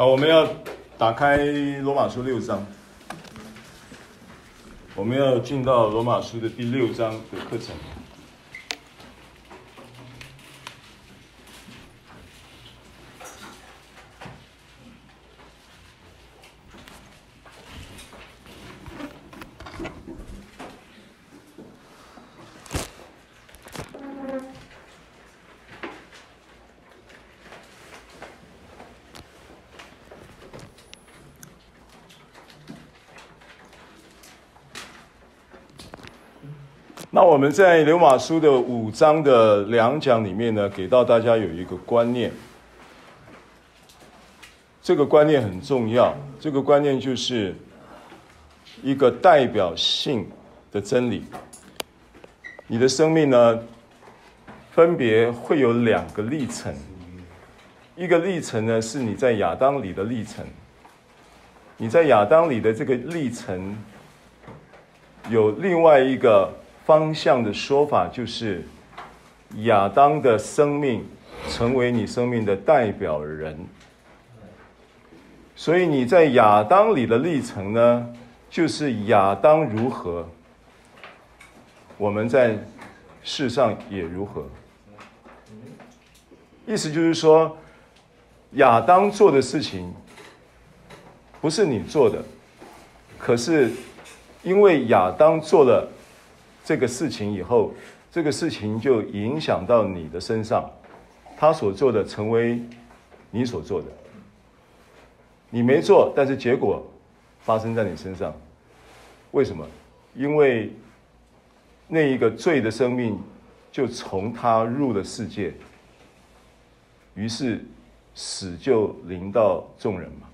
好，我们要打开罗马书六章，我们要进到罗马书的第六章的课程。我们在罗马书的五章的两讲里面呢，给到大家有一个观念，这个观念很重要。这个观念就是一个代表性的真理。你的生命呢，分别会有两个历程，一个历程呢是你在亚当里的历程，你在亚当里的这个历程，有另外一个。方向的说法就是，亚当的生命成为你生命的代表人，所以你在亚当里的历程呢，就是亚当如何，我们在世上也如何。意思就是说，亚当做的事情不是你做的，可是因为亚当做了。这个事情以后，这个事情就影响到你的身上，他所做的成为你所做的，你没做，但是结果发生在你身上，为什么？因为那一个罪的生命就从他入了世界，于是死就临到众人嘛。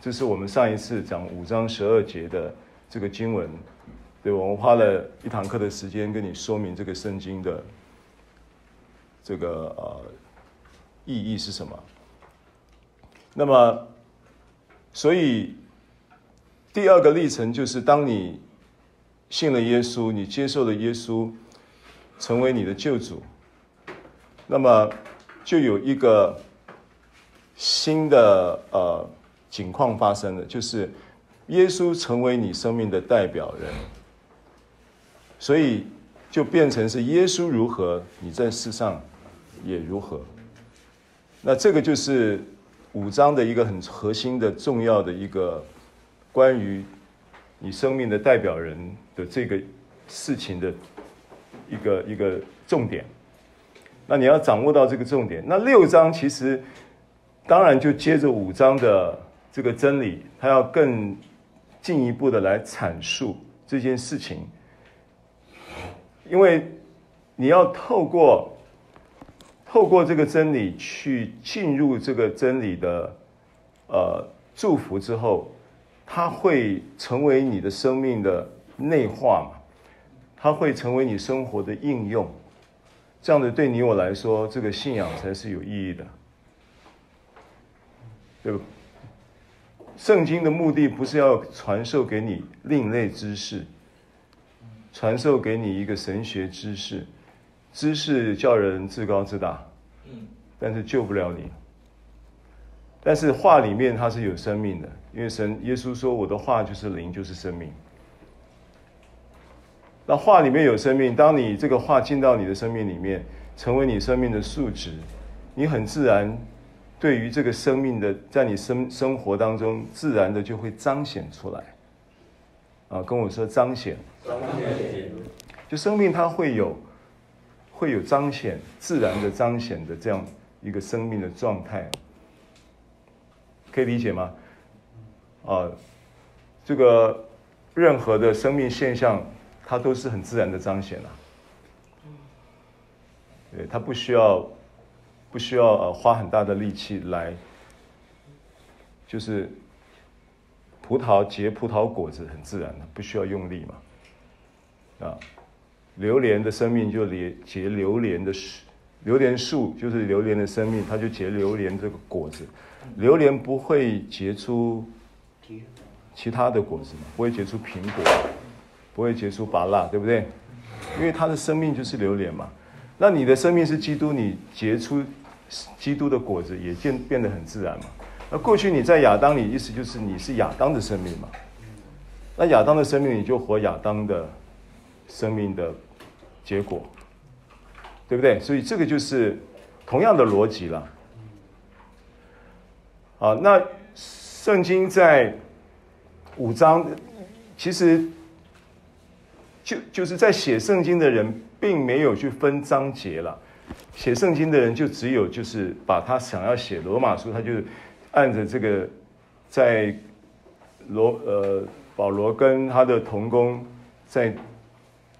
这是我们上一次讲五章十二节的这个经文。对，我们花了一堂课的时间跟你说明这个圣经的这个呃意义是什么。那么，所以第二个历程就是，当你信了耶稣，你接受了耶稣，成为你的救主，那么就有一个新的呃情况发生了，就是耶稣成为你生命的代表人。所以就变成是耶稣如何，你在世上也如何。那这个就是五章的一个很核心的重要的一个关于你生命的代表人的这个事情的一个一个重点。那你要掌握到这个重点。那六章其实当然就接着五章的这个真理，它要更进一步的来阐述这件事情。因为你要透过透过这个真理去进入这个真理的呃祝福之后，它会成为你的生命的内化嘛，它会成为你生活的应用，这样的对你我来说，这个信仰才是有意义的，对吧？圣经的目的不是要传授给你另类知识。传授给你一个神学知识，知识叫人自高自大，但是救不了你。但是话里面它是有生命的，因为神耶稣说：“我的话就是灵，就是生命。”那话里面有生命，当你这个话进到你的生命里面，成为你生命的数值，你很自然对于这个生命的，在你生生活当中，自然的就会彰显出来。啊，跟我说彰显。就生命它会有，会有彰显，自然的彰显的这样一个生命的状态，可以理解吗？啊，这个任何的生命现象，它都是很自然的彰显啊。对，它不需要，不需要呃花很大的力气来，就是葡萄结葡萄果子很自然的，不需要用力嘛。啊，榴莲的生命就结结榴莲的树，榴莲树就是榴莲的生命，它就结榴莲这个果子。榴莲不会结出其他的果子嘛？不会结出苹果，不会结出芭乐，对不对？因为它的生命就是榴莲嘛。那你的生命是基督，你结出基督的果子也变变得很自然嘛。那过去你在亚当里，意思就是你是亚当的生命嘛。那亚当的生命，你就活亚当的生命的结果，对不对？所以这个就是同样的逻辑了。啊，那圣经在五章，其实就就是在写圣经的人，并没有去分章节了。写圣经的人就只有就是把他想要写罗马书，他就按着这个在罗呃保罗跟他的同工在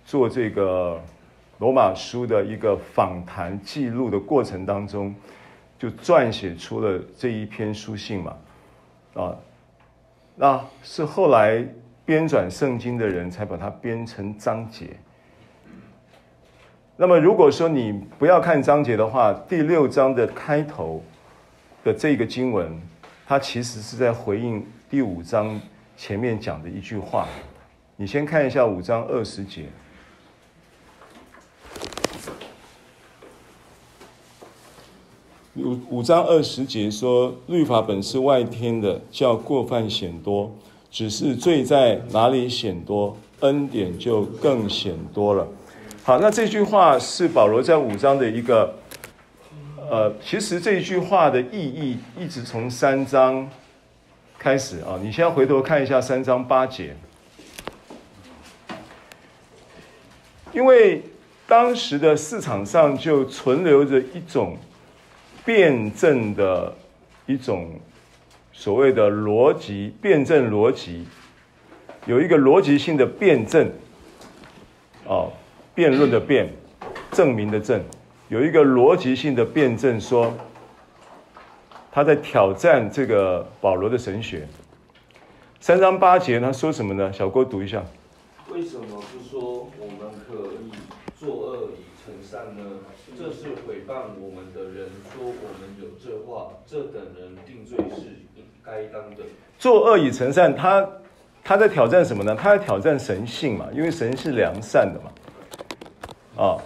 做这个罗马书的一个访谈记录的过程当中，就撰写出了这一篇书信嘛，啊，那是后来编纂圣经的人才把它编成章节。那么，如果说你不要看章节的话，第六章的开头的这个经文，它其实是在回应第五章前面讲的一句话。你先看一下五章二十节。五五章二十节说：“律法本是外天的，叫过犯显多；只是罪在哪里显多，恩典就更显多了。”好，那这句话是保罗在五章的一个，呃，其实这句话的意义一直从三章开始啊。你先回头看一下三章八节，因为当时的市场上就存留着一种辩证的一种所谓的逻辑，辩证逻辑，有一个逻辑性的辩证，哦。辩论的辩，证明的证，有一个逻辑性的辩证，说他在挑战这个保罗的神学。三章八节他说什么呢？小郭读一下。为什么不说我们可以作恶善呢？这是诽谤我们的人说我们有这话，这等人定罪是应该当的。作恶以成善，他他在挑战什么呢？他在挑战神性嘛，因为神是良善的嘛。啊，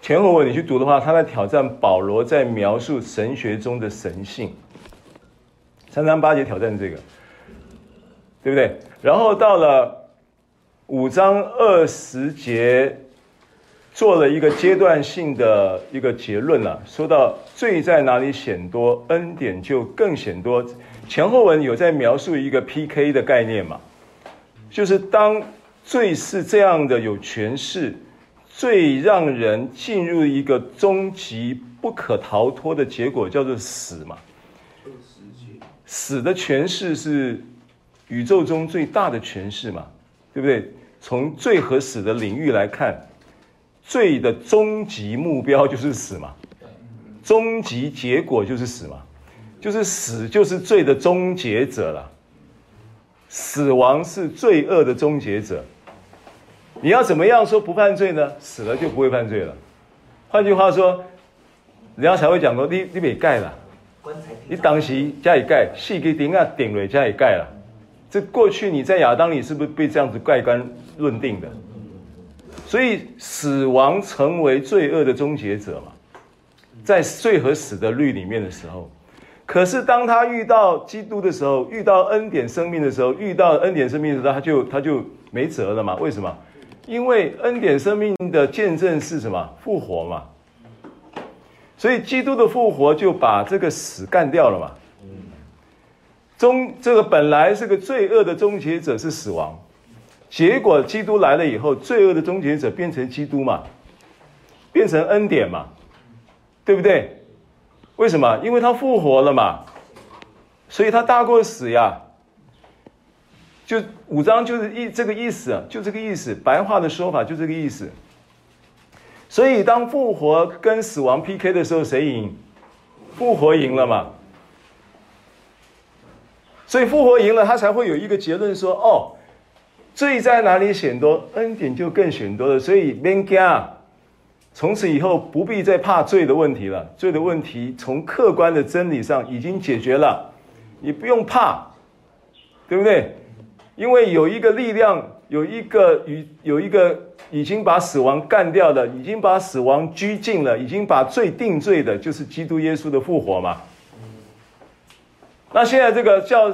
前后文你去读的话，他在挑战保罗在描述神学中的神性。三章八节挑战这个，对不对？然后到了五章二十节，做了一个阶段性的一个结论了，说到罪在哪里显多，恩典就更显多。前后文有在描述一个 PK 的概念嘛，就是当罪是这样的有权势。最让人进入一个终极不可逃脱的结果，叫做死嘛。死的权势是宇宙中最大的权势嘛，对不对？从罪和死的领域来看，罪的终极目标就是死嘛，终极结果就是死嘛，就是死就是罪的终结者了，死亡是罪恶的终结者。你要怎么样说不犯罪呢？死了就不会犯罪了。换句话说，人家才会讲说：“你你别盖了，你当时加以盖，细给顶啊顶了加以盖了。”这过去你在亚当里是不是被这样子盖棺论定的？所以死亡成为罪恶的终结者嘛，在罪和死的律里面的时候，可是当他遇到基督的时候，遇到恩典生命的时候，遇到恩典生命的时候，他就他就没辙了嘛？为什么？因为恩典生命的见证是什么？复活嘛。所以基督的复活就把这个死干掉了嘛。终这个本来是个罪恶的终结者是死亡，结果基督来了以后，罪恶的终结者变成基督嘛，变成恩典嘛，对不对？为什么？因为他复活了嘛，所以他大过死呀。就五章就是意这个意思，就这个意思，白话的说法就这个意思。所以当复活跟死亡 PK 的时候，谁赢？复活赢了嘛。所以复活赢了，他才会有一个结论说：哦，罪在哪里显多，恩典就更显多了。所以免惊，从此以后不必再怕罪的问题了。罪的问题从客观的真理上已经解决了，你不用怕，对不对？因为有一个力量，有一个与有一个已经把死亡干掉的，已经把死亡拘禁了，已经把罪定罪的，就是基督耶稣的复活嘛。那现在这个叫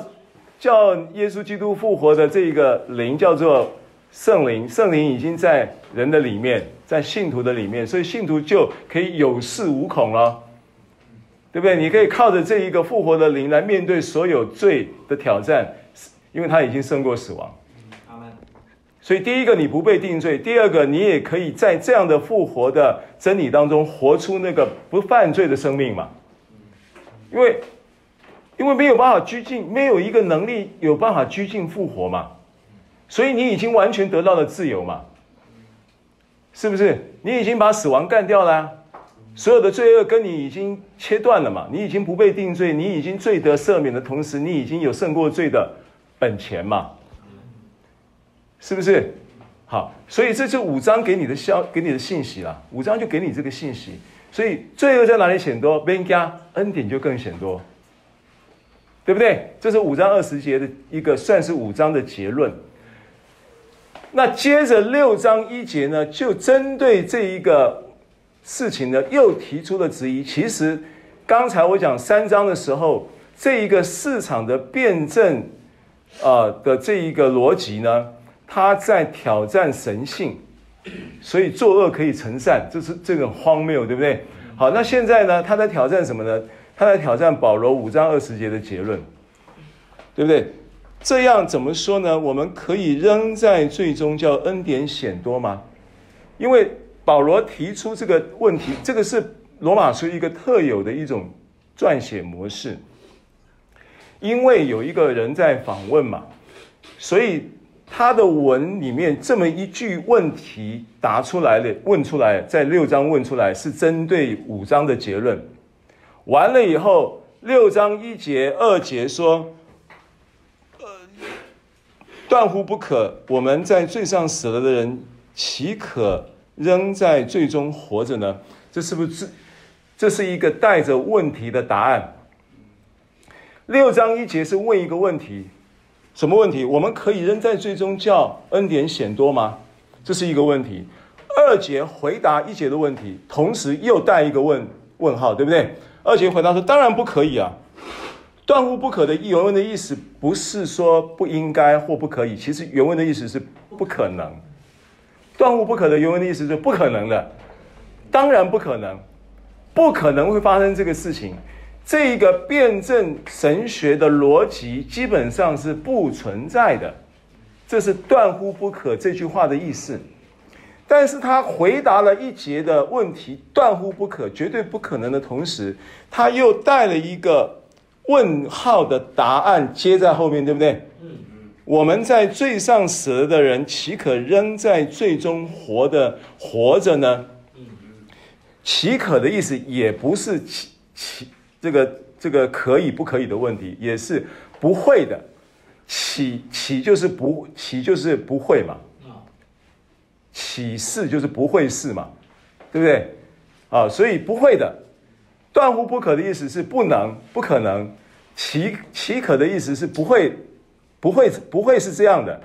叫耶稣基督复活的这一个灵叫做圣灵，圣灵已经在人的里面，在信徒的里面，所以信徒就可以有恃无恐了，对不对？你可以靠着这一个复活的灵来面对所有罪的挑战，因为他已经胜过死亡。所以第一个你不被定罪，第二个你也可以在这样的复活的真理当中活出那个不犯罪的生命嘛。因为因为没有办法拘禁，没有一个能力有办法拘禁复活嘛，所以你已经完全得到了自由嘛，是不是？你已经把死亡干掉了，所有的罪恶跟你已经切断了嘛，你已经不被定罪，你已经罪得赦免的同时，你已经有胜过罪的本钱嘛。是不是？好，所以这是五章给你的消，给你的信息啦。五章就给你这个信息，所以罪恶在哪里显多，边加恩典就更显多，对不对？这是五章二十节的一个，算是五章的结论。那接着六章一节呢，就针对这一个事情呢，又提出了质疑。其实刚才我讲三章的时候，这一个市场的辩证啊、呃、的这一个逻辑呢。他在挑战神性，所以作恶可以成善，这是这个荒谬，对不对？好，那现在呢？他在挑战什么呢？他在挑战保罗五章二十节的结论，对不对？这样怎么说呢？我们可以仍在最终叫恩典显多吗？因为保罗提出这个问题，这个是罗马书一个特有的一种撰写模式，因为有一个人在访问嘛，所以。他的文里面这么一句问题答出来了，问出来，在六章问出来是针对五章的结论。完了以后，六章一节、二节说：“呃，断乎不可！我们在罪上死了的人，岂可仍在罪中活着呢？”这是不是这是一个带着问题的答案？六章一节是问一个问题。什么问题？我们可以仍在罪中叫恩典显多吗？这是一个问题。二节回答一节的问题，同时又带一个问问号，对不对？二姐回答说：“当然不可以啊！断乎不可的原文的意思不是说不应该或不可以，其实原文的意思是不可能。断乎不可的原文的意思是不可能的，当然不可能，不可能会发生这个事情。”这一个辩证神学的逻辑基本上是不存在的，这是断乎不可这句话的意思。但是他回答了一节的问题，断乎不可，绝对不可能的同时，他又带了一个问号的答案接在后面，对不对？我们在罪上死的人，岂可仍在罪中活的活着呢？嗯嗯岂可的意思也不是岂岂。这个这个可以不可以的问题，也是不会的。岂岂就是不岂就是不会嘛？岂是就是不会是嘛？对不对？啊，所以不会的。断乎不可的意思是不能、不可能。岂岂可的意思是不会、不会、不会是这样的。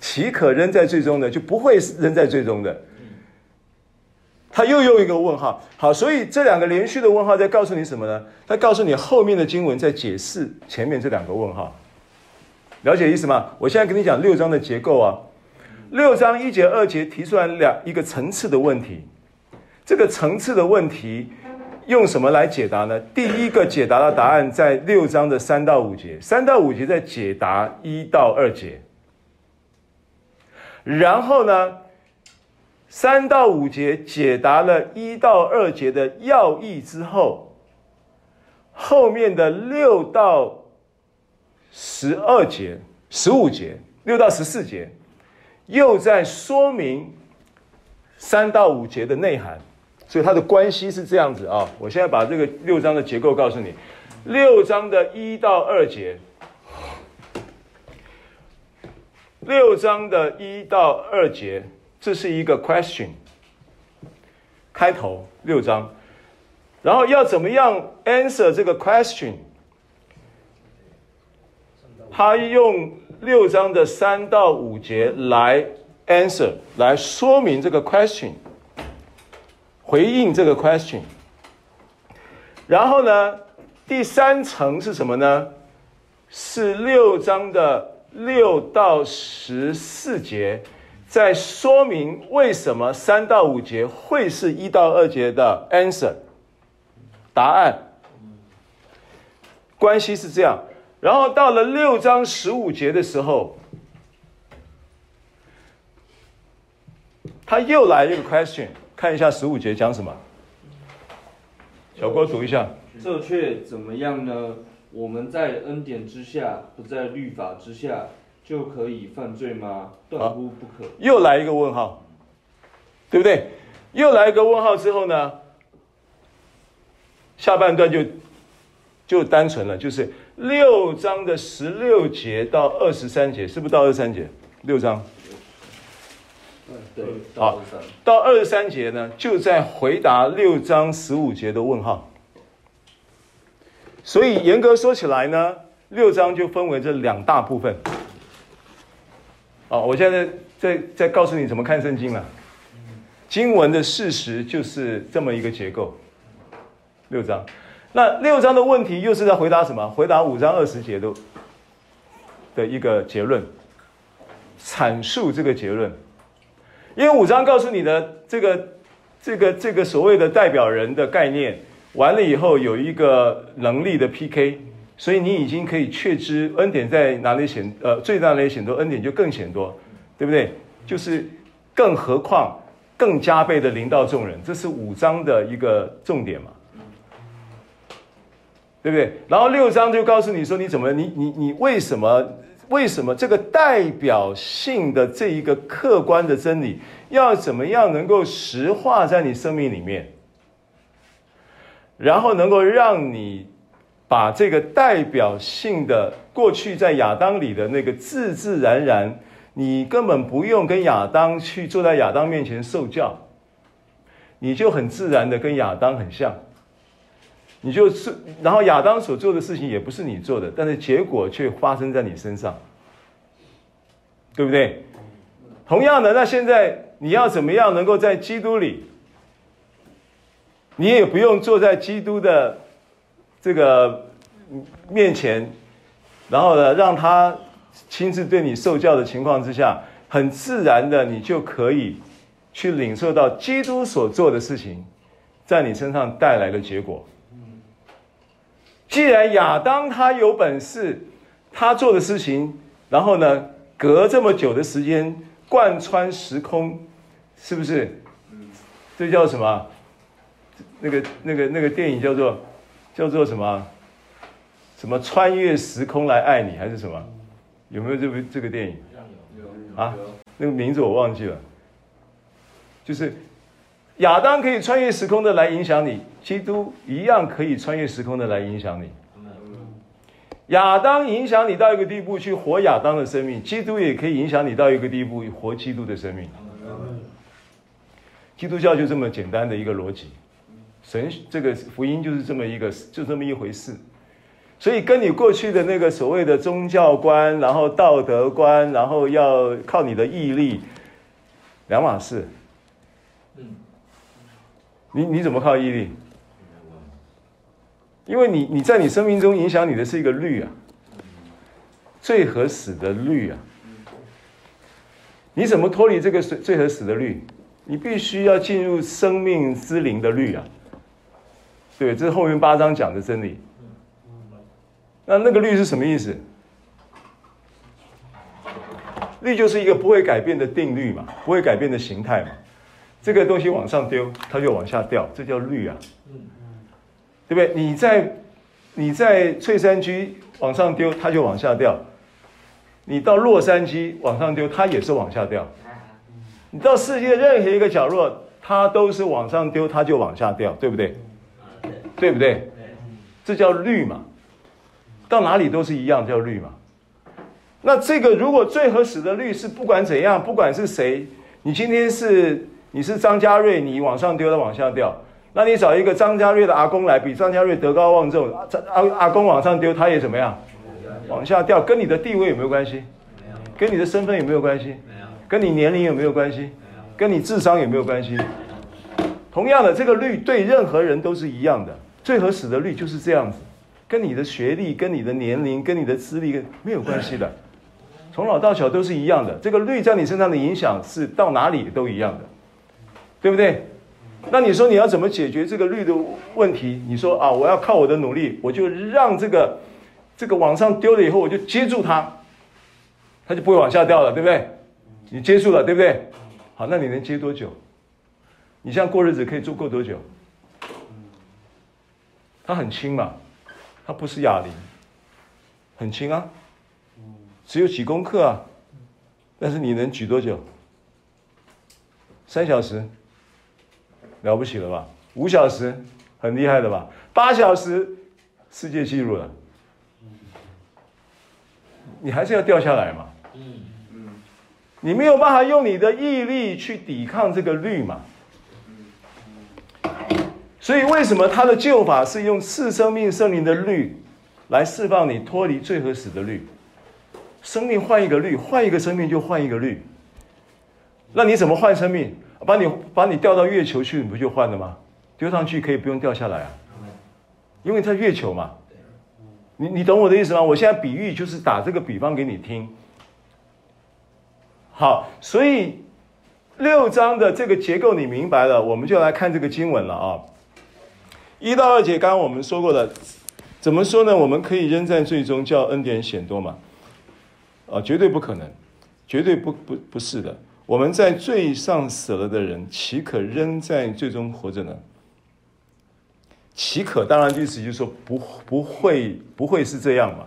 岂可仍在最终的，就不会是仍在最终的。他又用一个问号，好，所以这两个连续的问号在告诉你什么呢？他告诉你后面的经文在解释前面这两个问号，了解意思吗？我现在跟你讲六章的结构啊，六章一节二节提出来两一个层次的问题，这个层次的问题用什么来解答呢？第一个解答的答案在六章的三到五节，三到五节在解答一到二节，然后呢？三到五节解答了一到二节的要义之后，后面的六到十二节、十五节、六到十四节，又在说明三到五节的内涵，所以它的关系是这样子啊。我现在把这个六章的结构告诉你：六章的一到二节，六章的一到二节。这是一个 question，开头六章，然后要怎么样 answer 这个 question？他用六章的三到五节来 answer，来说明这个 question，回应这个 question。然后呢，第三层是什么呢？是六章的六到十四节，在说明为什么三到五节会是一到二节的 answer 答案。关系是这样，然后到了六章十五节的时候，他又来一个 question，看一下十五节讲什么。小郭读一下。这却怎么样呢？我们在恩典之下，不在律法之下，就可以犯罪吗？断乎不可。又来一个问号，对不对？又来一个问号之后呢，下半段就就单纯了，就是六章的十六节到二十三节，是不是到二十三节？六章。对，好，到二十三节呢，就在回答六章十五节的问号。所以严格说起来呢，六章就分为这两大部分。哦，我现在在在告诉你怎么看圣经了。经文的事实就是这么一个结构。六章，那六章的问题又是在回答什么？回答五章二十节的的一个结论，阐述这个结论。因为五章告诉你的这个这个这个所谓的代表人的概念。完了以后有一个能力的 PK，所以你已经可以确知恩典在哪里显，呃，最大哪里显多，恩典就更显多，对不对？就是更何况更加倍的临到众人，这是五章的一个重点嘛，对不对？然后六章就告诉你说你怎么，你你你为什么为什么这个代表性的这一个客观的真理要怎么样能够实化在你生命里面？然后能够让你把这个代表性的过去在亚当里的那个自自然然，你根本不用跟亚当去坐在亚当面前受教，你就很自然的跟亚当很像，你就是，然后亚当所做的事情也不是你做的，但是结果却发生在你身上，对不对？同样的，那现在你要怎么样能够在基督里？你也不用坐在基督的这个面前，然后呢，让他亲自对你受教的情况之下，很自然的，你就可以去领受到基督所做的事情，在你身上带来的结果。既然亚当他有本事，他做的事情，然后呢，隔这么久的时间贯穿时空，是不是？这叫什么？那个、那个、那个电影叫做叫做什么？什么穿越时空来爱你还是什么？有没有这部这个电影？啊，那个名字我忘记了。就是亚当可以穿越时空的来影响你，基督一样可以穿越时空的来影响你。亚当影响你到一个地步去活亚当的生命，基督也可以影响你到一个地步活基督的生命。基督教就这么简单的一个逻辑。神这个福音就是这么一个，就这么一回事，所以跟你过去的那个所谓的宗教观，然后道德观，然后要靠你的毅力，两码事。你你怎么靠毅力？因为你你在你生命中影响你的是一个律啊，罪和死的律啊。你怎么脱离这个罪罪和死的律？你必须要进入生命之灵的律啊。对，这是后面八章讲的真理。那那个律是什么意思？律就是一个不会改变的定律嘛，不会改变的形态嘛。这个东西往上丢，它就往下掉，这叫律啊。对不对？你在你在翠山居往上丢，它就往下掉；你到洛杉矶往上丢，它也是往下掉。你到世界任何一个角落，它都是往上丢，它就往下掉，对不对？对不对？这叫律嘛，到哪里都是一样，叫律嘛。那这个如果最合适的律是不管怎样，不管是谁，你今天是你是张家瑞，你往上丢，的往下掉。那你找一个张家瑞的阿公来，比张家瑞德高望重，阿阿公往上丢，他也怎么样？往下掉，跟你的地位有没有关系？跟你的身份有没有关系？跟你年龄有没有关系？跟你智商有没有关系？同样的，这个律对任何人都是一样的。最合适的律就是这样子，跟你的学历、跟你的年龄、跟你的资历没有关系的，从老到小都是一样的。这个律在你身上的影响是到哪里都一样的，对不对？那你说你要怎么解决这个绿的问题？你说啊，我要靠我的努力，我就让这个这个往上丢了以后，我就接住它，它就不会往下掉了，对不对？你接住了，对不对？好，那你能接多久？你这样过日子可以做过多久？它很轻嘛。它不是哑铃，很轻啊，只有几公克啊，但是你能举多久？三小时，了不起了吧？五小时，很厉害的吧？八小时，世界纪录了。你还是要掉下来嘛？你没有办法用你的毅力去抵抗这个律嘛？所以，为什么他的救法是用赐生命圣灵的律来释放你脱离罪和死的律？生命换一个律，换一个生命就换一个律。那你怎么换生命？把你把你调到月球去，你不就换了吗？丢上去可以不用掉下来啊，因为它月球嘛。你你懂我的意思吗？我现在比喻就是打这个比方给你听。好，所以六章的这个结构你明白了，我们就来看这个经文了啊。一到二节，刚刚我们说过的，怎么说呢？我们可以仍在最终，叫恩典显多嘛？啊，绝对不可能，绝对不不不是的。我们在罪上死了的人，岂可仍在最终活着呢？岂可？当然意思就是说不不会不会是这样嘛，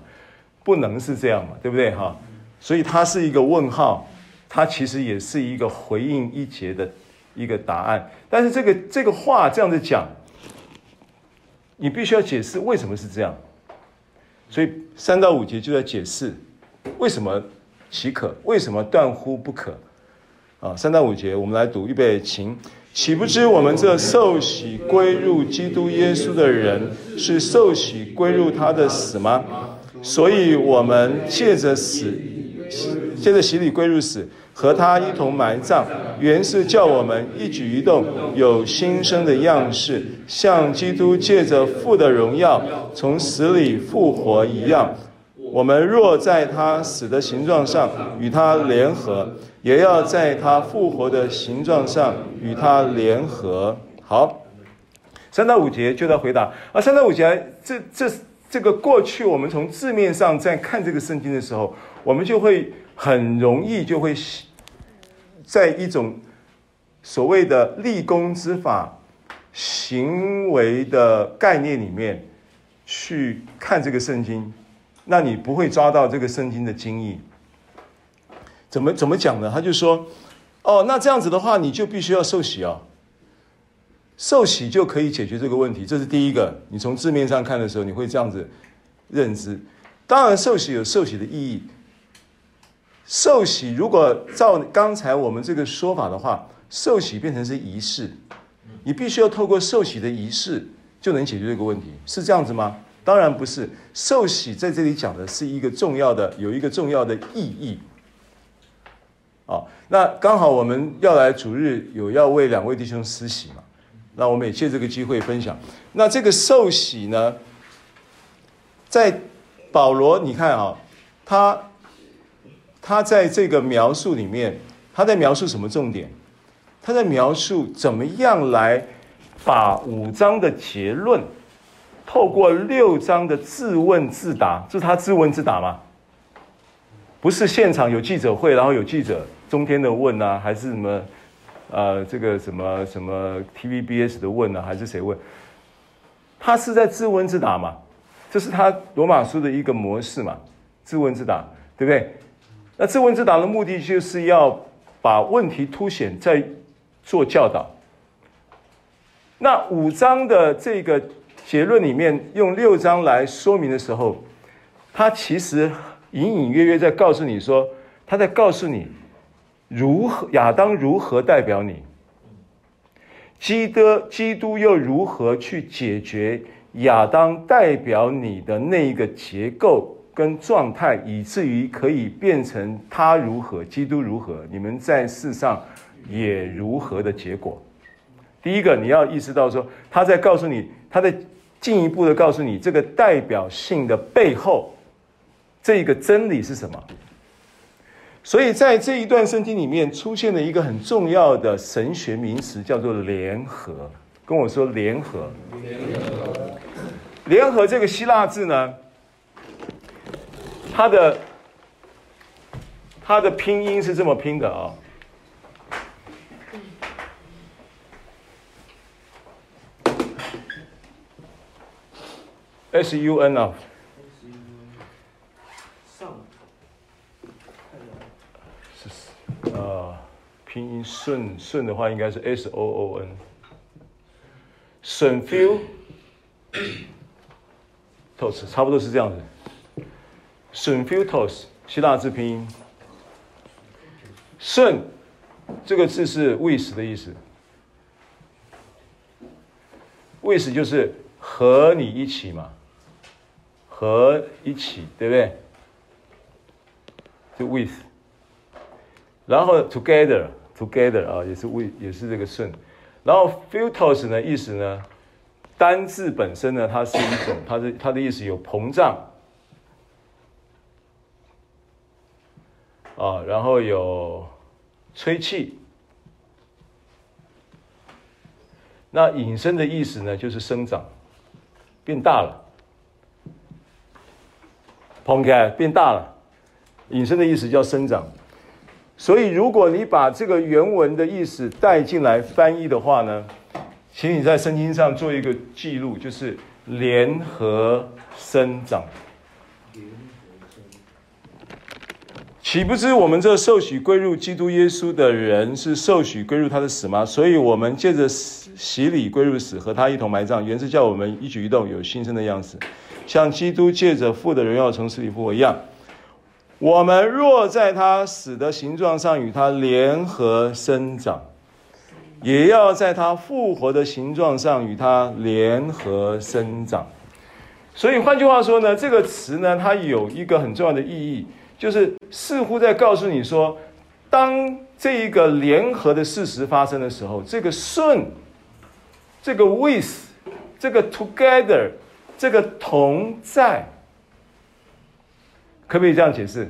不能是这样嘛，对不对哈？所以它是一个问号，它其实也是一个回应一节的一个答案。但是这个这个话这样子讲。你必须要解释为什么是这样，所以三到五节就在解释为什么岂可，为什么断乎不可啊？三到五节我们来读，预备，请，岂不知我们这受洗归入基督耶稣的人，是受洗归入他的死吗？所以我们借着死，借着洗礼归入死。和他一同埋葬，原是叫我们一举一动有新生的样式，像基督借着父的荣耀从死里复活一样。我们若在他死的形状上与他联合，也要在他复活的形状上与他联合。好，三到五节就在回答啊，三到五节这这这个过去我们从字面上在看这个圣经的时候，我们就会。很容易就会在一种所谓的立功之法行为的概念里面去看这个圣经，那你不会抓到这个圣经的精义。怎么怎么讲呢？他就说：“哦，那这样子的话，你就必须要受洗哦，受洗就可以解决这个问题。”这是第一个。你从字面上看的时候，你会这样子认知。当然，受洗有受洗的意义。受洗，如果照刚才我们这个说法的话，受洗变成是仪式，你必须要透过受洗的仪式就能解决这个问题，是这样子吗？当然不是。受洗在这里讲的是一个重要的，有一个重要的意义。啊，那刚好我们要来主日，有要为两位弟兄施洗嘛，那我们也借这个机会分享。那这个受洗呢，在保罗，你看啊，他。他在这个描述里面，他在描述什么重点？他在描述怎么样来把五章的结论，透过六章的自问自答，这是他自问自答吗？不是现场有记者会，然后有记者中天的问啊，还是什么呃这个什么什么 TVBS 的问啊，还是谁问？他是在自问自答嘛？这是他罗马书的一个模式嘛？自问自答，对不对？那自问自答的目的就是要把问题凸显，在做教导。那五章的这个结论里面，用六章来说明的时候，他其实隐隐约约在告诉你说，他在告诉你如何亚当如何代表你，基督基督又如何去解决亚当代表你的那一个结构。跟状态，以至于可以变成他如何，基督如何，你们在世上也如何的结果。第一个，你要意识到说，他在告诉你，他在进一步的告诉你这个代表性的背后，这个真理是什么。所以在这一段圣经里面出现了一个很重要的神学名词，叫做联合。跟我说联合，联合，这个希腊字呢，它的它的拼音是这么拼的啊、哦、，S U N 啊。呃，拼音顺顺的话，应该是 S O O N。顺 feel tos 差不多是这样子。顺 feel tos 希腊字拼音。顺这个字是 with 的意思。with 就是和你一起嘛，和一起，对不对？就 with。然后 together together 啊，也是为也是这个顺，然后 philtos 呢意思呢，单字本身呢，它是一种，它的它的意思有膨胀啊，然后有吹气，那引申的意思呢，就是生长，变大了，膨开变大了，引申的意思叫生长。所以，如果你把这个原文的意思带进来翻译的话呢，请你在圣经上做一个记录，就是联合生长。岂不知我们这受许归入基督耶稣的人是受许归入他的死吗？所以我们借着洗礼归入死，和他一同埋葬，原是叫我们一举一动有新生的样子，像基督借着父的荣耀从死里复活一样。我们若在他死的形状上与他联合生长，也要在他复活的形状上与他联合生长。所以换句话说呢，这个词呢，它有一个很重要的意义，就是似乎在告诉你说，当这一个联合的事实发生的时候，这个顺，这个 with，这个 together，这个同在。可不可以这样解释？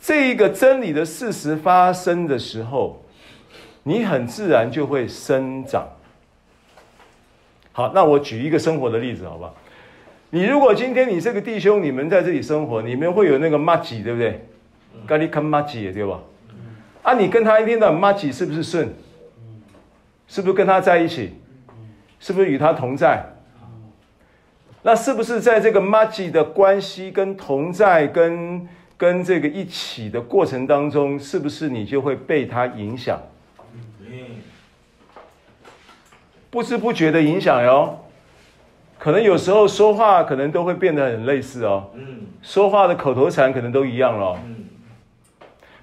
这一个真理的事实发生的时候，你很自然就会生长。好，那我举一个生活的例子，好不好？你如果今天你这个弟兄，你们在这里生活，你们会有那个麻吉，对不对？咖喱看麻吉，对吧？啊，你跟他一天到晚麻吉，是不是顺？是不是跟他在一起？是不是与他同在？那是不是在这个麻吉的关系跟同在跟跟这个一起的过程当中，是不是你就会被他影响？不知不觉的影响哟，可能有时候说话可能都会变得很类似哦。说话的口头禅可能都一样了。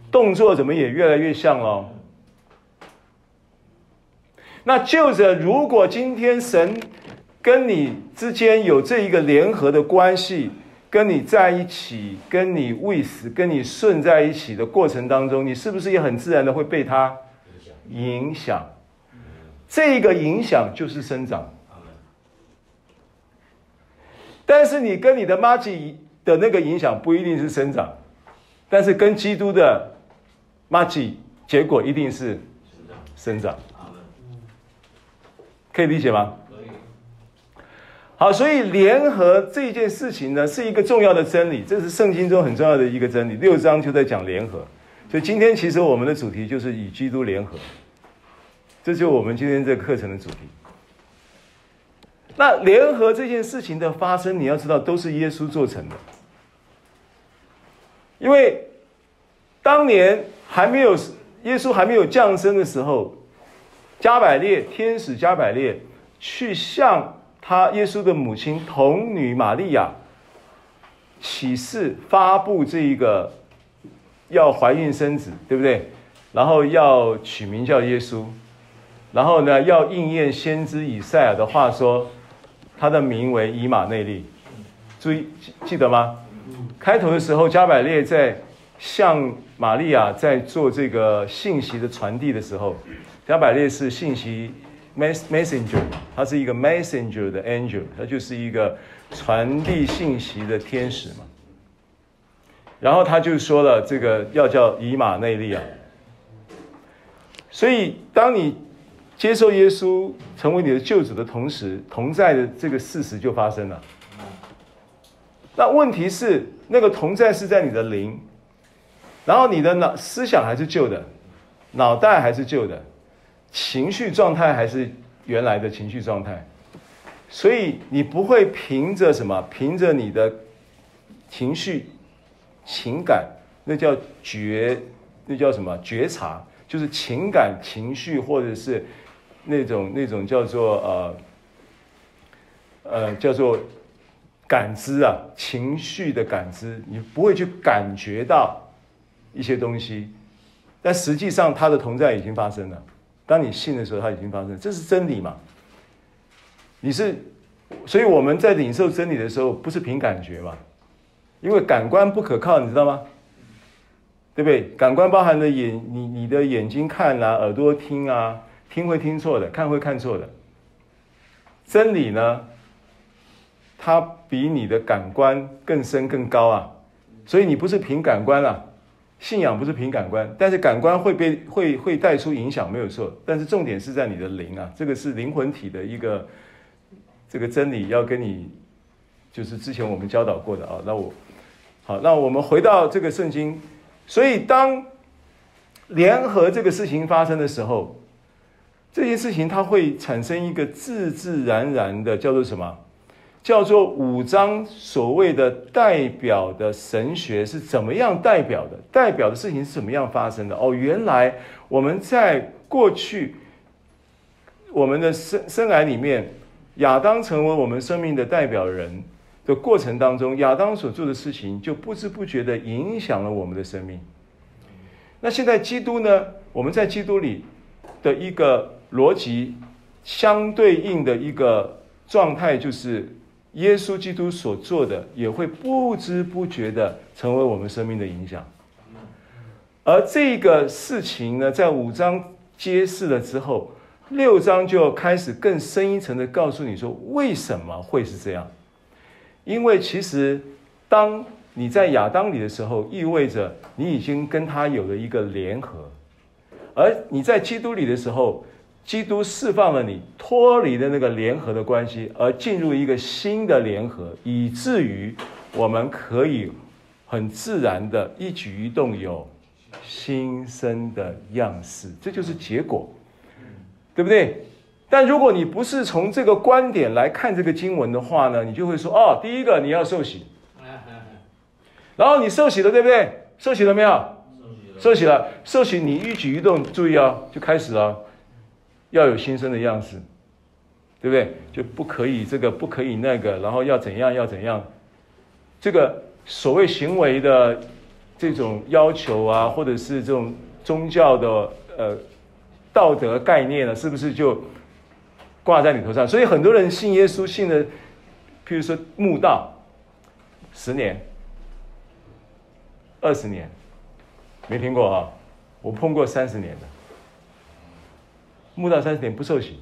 动作怎么也越来越像了？那就着如果今天神。跟你之间有这一个联合的关系，跟你在一起，跟你 with，跟你顺在一起的过程当中，你是不是也很自然的会被它影响？这个影响就是生长。但是你跟你的麻吉的那个影响不一定是生长，但是跟基督的麻吉结果一定是生长。可以理解吗？好，所以联合这件事情呢，是一个重要的真理，这是圣经中很重要的一个真理。六章就在讲联合，所以今天其实我们的主题就是与基督联合，这就是我们今天这个课程的主题。那联合这件事情的发生，你要知道都是耶稣做成的，因为当年还没有耶稣还没有降生的时候，加百列天使加百列去向。他耶稣的母亲童女玛利亚启示发布这一个要怀孕生子，对不对？然后要取名叫耶稣，然后呢要应验先知以赛亚的话说，他的名为以马内利。注意记得吗？开头的时候加百列在向玛利亚在做这个信息的传递的时候，加百列是信息 messenger，他是一个 messenger 的 angel，他就是一个传递信息的天使嘛。然后他就说了，这个要叫以马内利啊。所以当你接受耶稣成为你的救主的同时，同在的这个事实就发生了。那问题是，那个同在是在你的灵，然后你的脑思想还是旧的，脑袋还是旧的。情绪状态还是原来的情绪状态，所以你不会凭着什么？凭着你的情绪、情感，那叫觉，那叫什么？觉察，就是情感、情绪，或者是那种那种叫做呃呃叫做感知啊，情绪的感知，你不会去感觉到一些东西，但实际上它的同在已经发生了。当你信的时候，它已经发生，这是真理嘛？你是，所以我们在领受真理的时候，不是凭感觉嘛？因为感官不可靠，你知道吗？对不对？感官包含了眼，你你的眼睛看啊，耳朵听啊，听会听错的，看会看错的。真理呢，它比你的感官更深更高啊，所以你不是凭感官啊。信仰不是凭感官，但是感官会被会会带出影响，没有错。但是重点是在你的灵啊，这个是灵魂体的一个这个真理，要跟你就是之前我们教导过的啊。那我好，那我们回到这个圣经，所以当联合这个事情发生的时候，这件事情它会产生一个自自然然的叫做什么？叫做五章所谓的代表的神学是怎么样代表的？代表的事情是怎么样发生的？哦，原来我们在过去我们的生生涯里面，亚当成为我们生命的代表人的过程当中，亚当所做的事情就不知不觉的影响了我们的生命。那现在基督呢？我们在基督里的一个逻辑相对应的一个状态就是。耶稣基督所做的也会不知不觉的成为我们生命的影响，而这个事情呢，在五章揭示了之后，六章就开始更深一层的告诉你说，为什么会是这样？因为其实当你在亚当里的时候，意味着你已经跟他有了一个联合，而你在基督里的时候。基督释放了你，脱离了那个联合的关系，而进入一个新的联合，以至于我们可以很自然的一举一动有新生的样式，这就是结果，对不对？但如果你不是从这个观点来看这个经文的话呢，你就会说：哦，第一个你要受洗，然后你受洗了，对不对？受洗了没有？受洗了，受洗你一举一动，注意哦，就开始了。要有新生的样式，对不对？就不可以这个，不可以那个，然后要怎样，要怎样？这个所谓行为的这种要求啊，或者是这种宗教的呃道德概念呢，是不是就挂在你头上？所以很多人信耶稣，信的，譬如说慕道，十年、二十年，没听过啊？我碰过三十年的。木道三十年不受洗，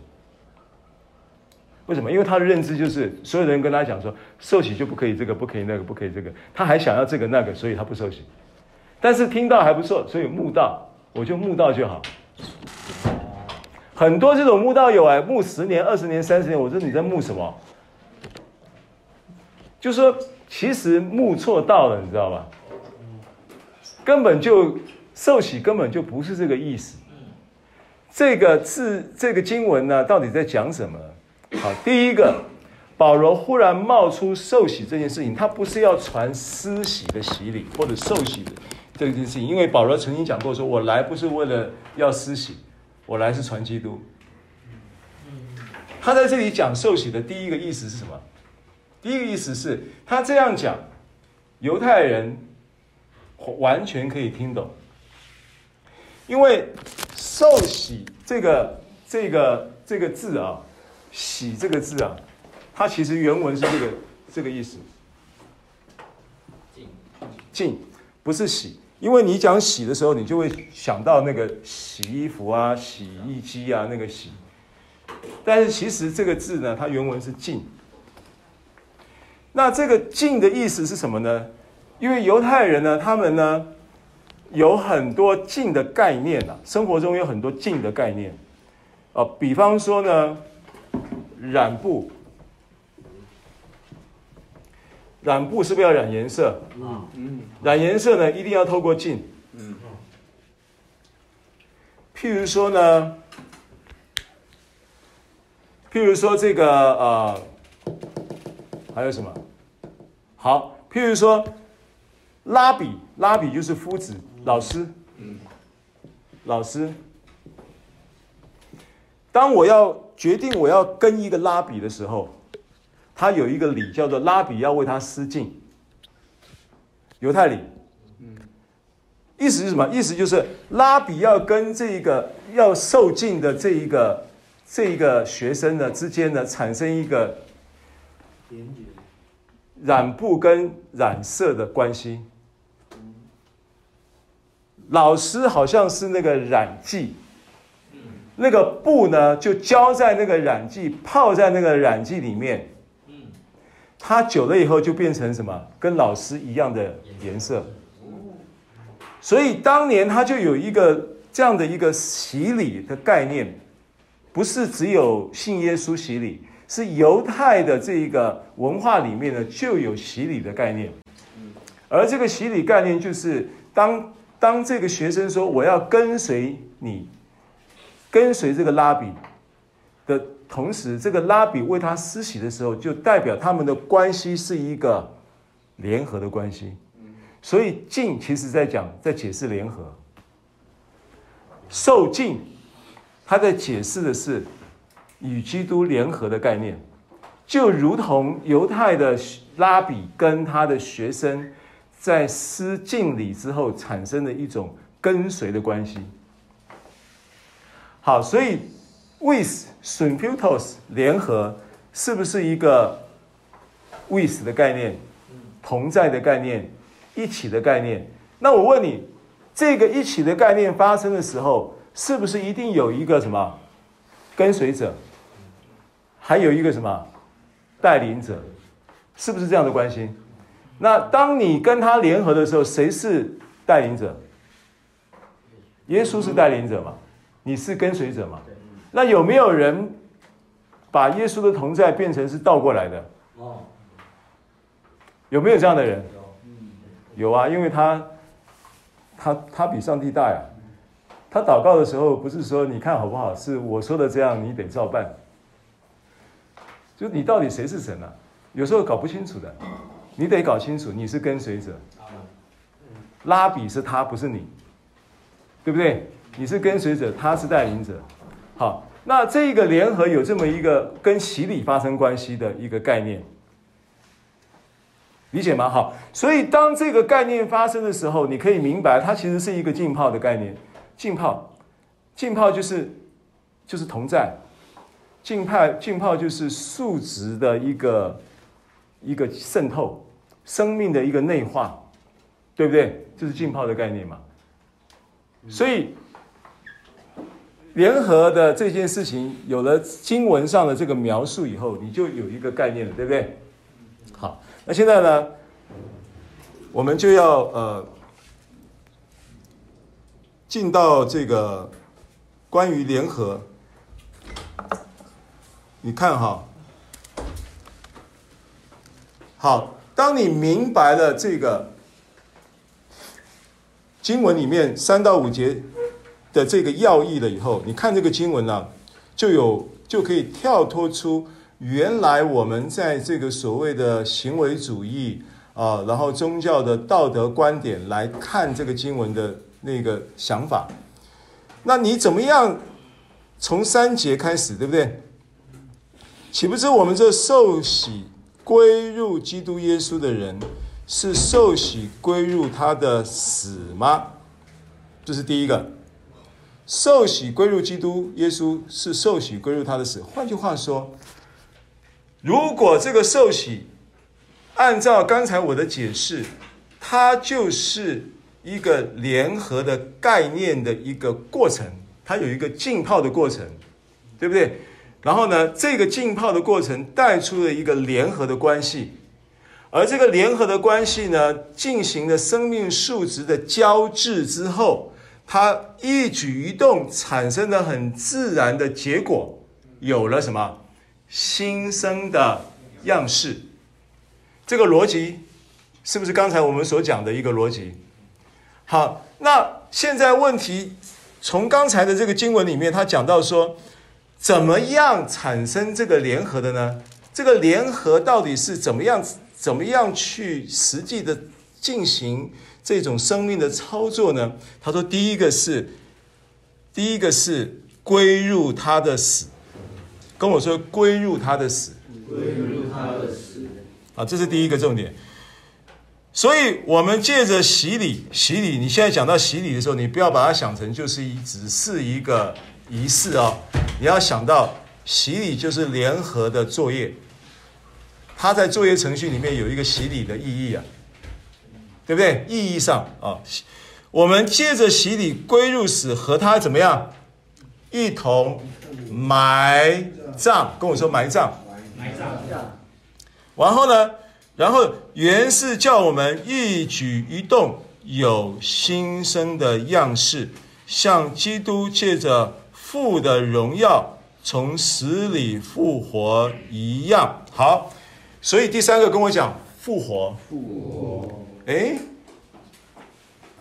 为什么？因为他的认知就是所有人跟他讲说，受洗就不可以这个，不可以那个，不可以这个，他还想要这个那个，所以他不受洗。但是听到还不错，所以木道，我就木道就好。很多这种木道友哎，木十年、二十年、三十年，我说你在木什么？就说其实木错道了，你知道吧？根本就受洗根本就不是这个意思。这个字，这个经文呢，到底在讲什么？好，第一个，保罗忽然冒出受洗这件事情，他不是要传施洗的洗礼或者受洗的这件事情，因为保罗曾经讲过说，我来不是为了要施洗，我来是传基督。他在这里讲受洗的第一个意思是什么？第一个意思是他这样讲，犹太人完全可以听懂。因为受洗这个这个这个字啊，洗这个字啊，它其实原文是这个这个意思。净，不是洗，因为你讲洗的时候，你就会想到那个洗衣服啊、洗衣机啊那个洗。但是其实这个字呢，它原文是净。那这个净的意思是什么呢？因为犹太人呢，他们呢有很多进的概念啊，生活中有很多进的概念啊，比方说呢，染布，染布是不是要染颜色？嗯嗯，染颜色呢，一定要透过镜。嗯，譬如说呢。譬如说这个呃，还有什么？好，譬如说，拉比，拉比就是夫子，老师，嗯，老师。当我要决定我要跟一个拉比的时候，他有一个礼叫做拉比要为他施敬，犹太礼，嗯，意思是什么？意思就是拉比要跟这个要受敬的这一个。这一个学生呢之间呢产生一个染布跟染色的关系。老师好像是那个染剂，那个布呢就浇在那个染剂，泡在那个染剂里面。它久了以后就变成什么？跟老师一样的颜色。所以当年他就有一个这样的一个洗礼的概念。不是只有信耶稣洗礼，是犹太的这一个文化里面呢就有洗礼的概念。而这个洗礼概念就是当当这个学生说我要跟随你，跟随这个拉比的同时，这个拉比为他施洗的时候，就代表他们的关系是一个联合的关系。所以浸其实在讲，在解释联合，受浸。他在解释的是与基督联合的概念，就如同犹太的拉比跟他的学生在施敬礼之后产生的一种跟随的关系。好，所以 with symphytos 联合是不是一个 with 的概念，同在的概念，一起的概念？那我问你，这个一起的概念发生的时候，是不是一定有一个什么跟随者，还有一个什么带领者？是不是这样的关系？那当你跟他联合的时候，谁是带领者？耶稣是带领者嘛？你是跟随者嘛？那有没有人把耶稣的同在变成是倒过来的？有没有这样的人？有啊，因为他他他比上帝大呀。他祷告的时候，不是说你看好不好，是我说的这样，你得照办。就你到底谁是神啊？有时候搞不清楚的，你得搞清楚，你是跟随者，拉比是他，不是你，对不对？你是跟随者，他是带领者。好，那这个联合有这么一个跟洗礼发生关系的一个概念，理解吗？好，所以当这个概念发生的时候，你可以明白，它其实是一个浸泡的概念。浸泡，浸泡就是就是同在，浸泡浸泡就是数值的一个一个渗透，生命的一个内化，对不对？就是浸泡的概念嘛。所以联合的这件事情有了经文上的这个描述以后，你就有一个概念了，对不对？好，那现在呢，我们就要呃。进到这个关于联合，你看哈，好，当你明白了这个经文里面三到五节的这个要义了以后，你看这个经文呢、就有就可以跳脱出原来我们在这个所谓的行为主义啊，然后宗教的道德观点来看这个经文的。那个想法，那你怎么样？从三节开始，对不对？岂不知我们这受洗归入基督耶稣的人，是受洗归入他的死吗？这是第一个。受洗归入基督耶稣，是受洗归入他的死。换句话说，如果这个受洗，按照刚才我的解释，它就是。一个联合的概念的一个过程，它有一个浸泡的过程，对不对？然后呢，这个浸泡的过程带出了一个联合的关系，而这个联合的关系呢，进行了生命数值的交织之后，它一举一动产生的很自然的结果，有了什么新生的样式。这个逻辑是不是刚才我们所讲的一个逻辑？好，那现在问题从刚才的这个经文里面，他讲到说。怎么样产生这个联合的呢？这个联合到底是怎么样？怎么样去实际的进行这种生命的操作呢？他说，第一个是，第一个是归入他的死，跟我说归入他的死，归入他的死。啊，这是第一个重点。所以，我们借着洗礼，洗礼，你现在讲到洗礼的时候，你不要把它想成就是一，只是一个。仪式哦，你要想到洗礼就是联合的作业，它在作业程序里面有一个洗礼的意义啊，对不对？意义上啊，我们借着洗礼归入死，和他怎么样？一同埋葬，跟我说埋葬，埋葬。然后呢？然后原是叫我们一举一动有新生的样式，像基督借着。父的荣耀从死里复活一样好，所以第三个跟我讲复活。复活，哎，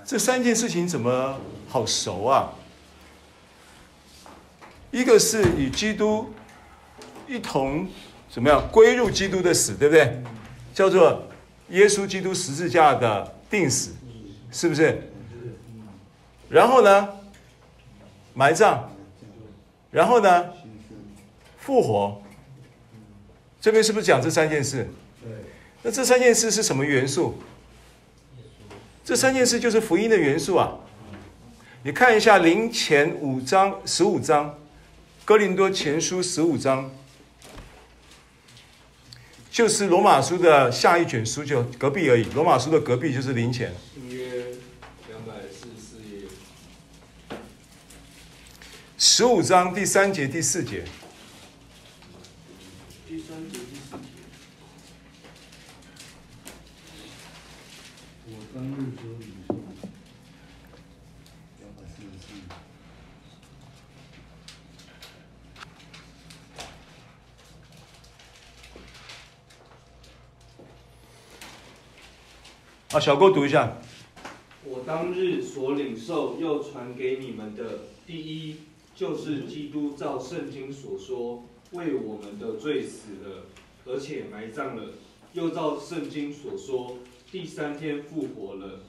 这三件事情怎么好熟啊？一个是与基督一同怎么样归入基督的死，对不对？叫做耶稣基督十字架的定死，是不是？然后呢，埋葬。然后呢，复活，这边是不是讲这三件事？对。那这三件事是什么元素？这三件事就是福音的元素啊。你看一下零前五章十五章，哥林多前书十五章，就是罗马书的下一卷书，就隔壁而已。罗马书的隔壁就是零前。十五章第三节、第四节。第三节、第四节。啊，小郭读一下。我当日所领受又传给你们的第一。就是基督照圣经所说，为我们的罪死了，而且埋葬了，又照圣经所说，第三天复活了。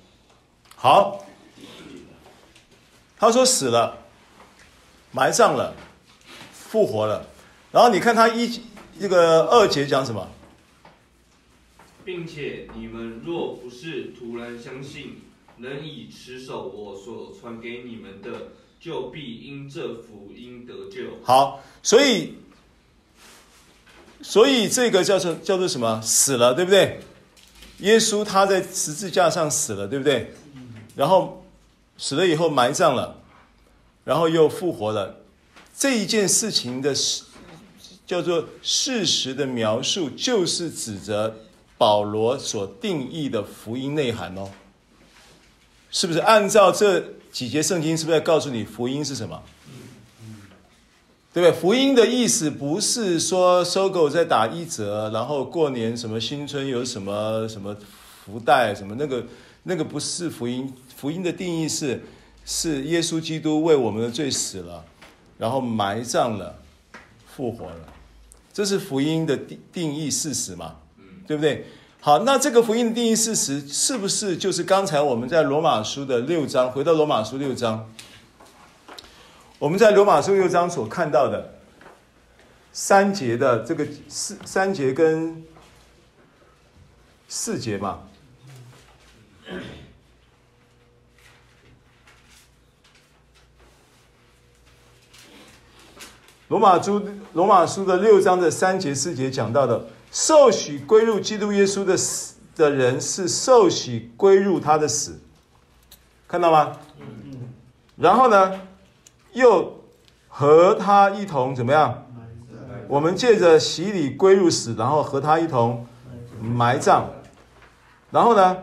好，他说死了，埋葬了，复活了。然后你看他一这个二节讲什么？并且你们若不是突然相信，能以持守我所传给你们的。就必因这福音得救。好，所以，所以这个叫做叫做什么？死了，对不对？耶稣他在十字架上死了，对不对？然后死了以后埋葬了，然后又复活了。这一件事情的事叫做事实的描述，就是指着保罗所定义的福音内涵哦。是不是按照这？几节圣经是不是在告诉你福音是什么？对不对？福音的意思不是说收购在打一折，然后过年什么新春有什么什么福袋什么那个那个不是福音。福音的定义是是耶稣基督为我们的罪死了，然后埋葬了，复活了，这是福音的定定义事实嘛？对不对？好，那这个福音的定义事实是不是就是刚才我们在罗马书的六章？回到罗马书六章，我们在罗马书六章所看到的三节的这个四三节跟四节嘛？罗马书罗马书的六章的三节四节讲到的。受许归入基督耶稣的死的人，是受许归入他的死，看到吗？然后呢，又和他一同怎么样？我们借着洗礼归入死，然后和他一同埋葬，然后呢，